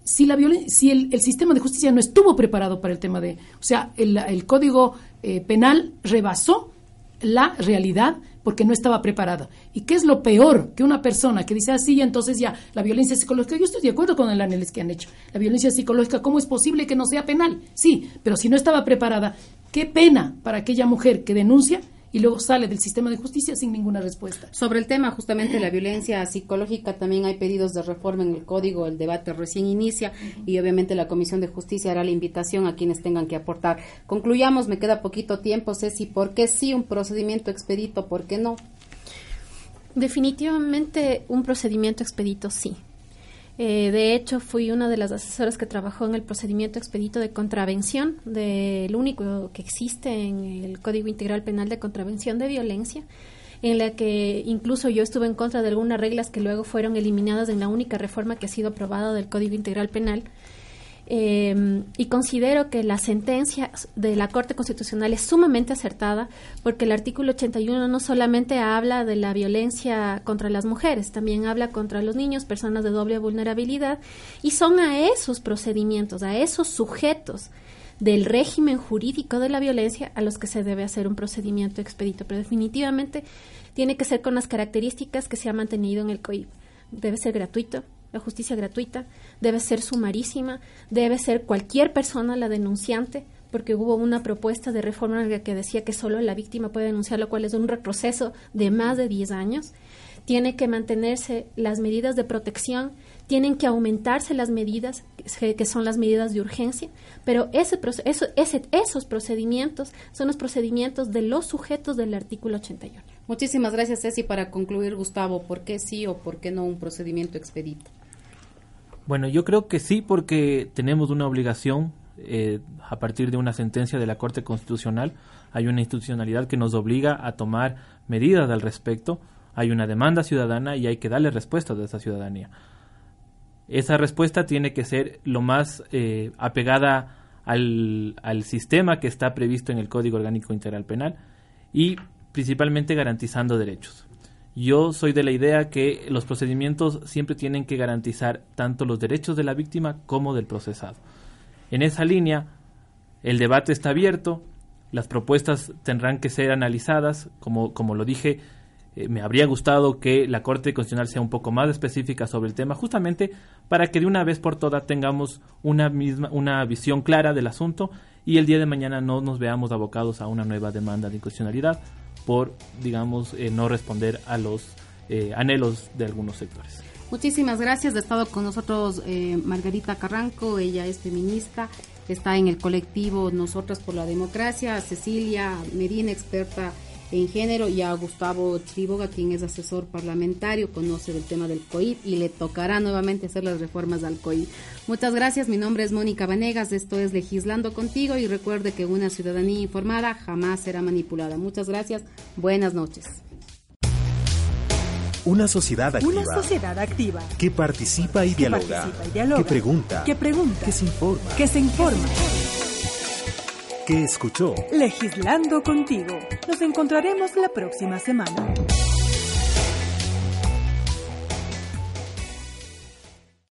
Si, la si el, sistema de justicia no estuvo preparado para el tema de, o sea, el, código eh, penal rebasó la realidad porque no estaba preparada. ¿Y qué es lo peor que una persona que dice así, entonces ya la violencia psicológica? Yo estoy de acuerdo con el análisis que han hecho. La violencia psicológica, ¿cómo es posible que no sea penal? Sí, pero si no estaba preparada, qué pena para aquella mujer que denuncia y luego sale del sistema de justicia sin ninguna respuesta. Sobre el tema justamente de la violencia psicológica, también hay pedidos de reforma en el código, el debate recién inicia y obviamente la Comisión de Justicia hará la invitación a quienes tengan que aportar. Concluyamos, me queda poquito tiempo, Ceci, ¿por qué sí un procedimiento expedito, por qué no? Definitivamente un procedimiento expedito sí. Eh, de hecho, fui una de las asesoras que trabajó en el procedimiento expedito de contravención, del único que existe en el Código Integral Penal de Contravención de Violencia, en la que incluso yo estuve en contra de algunas reglas que luego fueron eliminadas en la única reforma que ha sido aprobada del Código Integral Penal eh, y considero que la sentencia de la Corte Constitucional es sumamente acertada porque el artículo 81 no solamente habla de la violencia contra las mujeres, también habla contra los niños, personas de doble vulnerabilidad, y son a esos procedimientos, a esos sujetos del régimen jurídico de la violencia a los que se debe hacer un procedimiento expedito, pero definitivamente tiene que ser con las características que se ha mantenido en el COIP. Debe ser gratuito, la justicia gratuita, debe ser sumarísima, debe ser cualquier persona la denunciante, porque hubo una propuesta de reforma que decía que solo la víctima puede denunciar, lo cual es un retroceso de más de 10 años. Tiene que mantenerse las medidas de protección, tienen que aumentarse las medidas, que son las medidas de urgencia, pero ese, eso, ese, esos procedimientos son los procedimientos de los sujetos del artículo 81. Muchísimas gracias, Ceci. Para concluir, Gustavo, ¿por qué sí o por qué no un procedimiento expedito? Bueno, yo creo que sí porque tenemos una obligación eh, a partir de una sentencia de la Corte Constitucional. Hay una institucionalidad que nos obliga a tomar medidas al respecto. Hay una demanda ciudadana y hay que darle respuesta a esa ciudadanía. Esa respuesta tiene que ser lo más eh, apegada al, al sistema que está previsto en el Código Orgánico Integral Penal y principalmente garantizando derechos. Yo soy de la idea que los procedimientos siempre tienen que garantizar tanto los derechos de la víctima como del procesado. En esa línea, el debate está abierto, las propuestas tendrán que ser analizadas, como, como lo dije, eh, me habría gustado que la Corte Constitucional sea un poco más específica sobre el tema, justamente para que de una vez por todas tengamos una misma, una visión clara del asunto y el día de mañana no nos veamos abocados a una nueva demanda de inconstitucionalidad por, digamos, eh, no responder a los eh, anhelos de algunos sectores. Muchísimas gracias. Ha estado con nosotros eh, Margarita Carranco, ella es feminista, está en el colectivo Nosotras por la Democracia, Cecilia Medina, experta en género, y a Gustavo Chiriboga, quien es asesor parlamentario, conoce del tema del COIP y le tocará nuevamente hacer las reformas al COIP. Muchas gracias, mi nombre es Mónica Vanegas, esto es Legislando contigo y recuerde que una ciudadanía informada jamás será manipulada. Muchas gracias, buenas noches. Una sociedad activa. Una sociedad activa. Que participa y dialoga. Que pregunta. Que pregunta. Que se informa. Que se informa. Que escuchó. Legislando contigo. Nos encontraremos la próxima semana.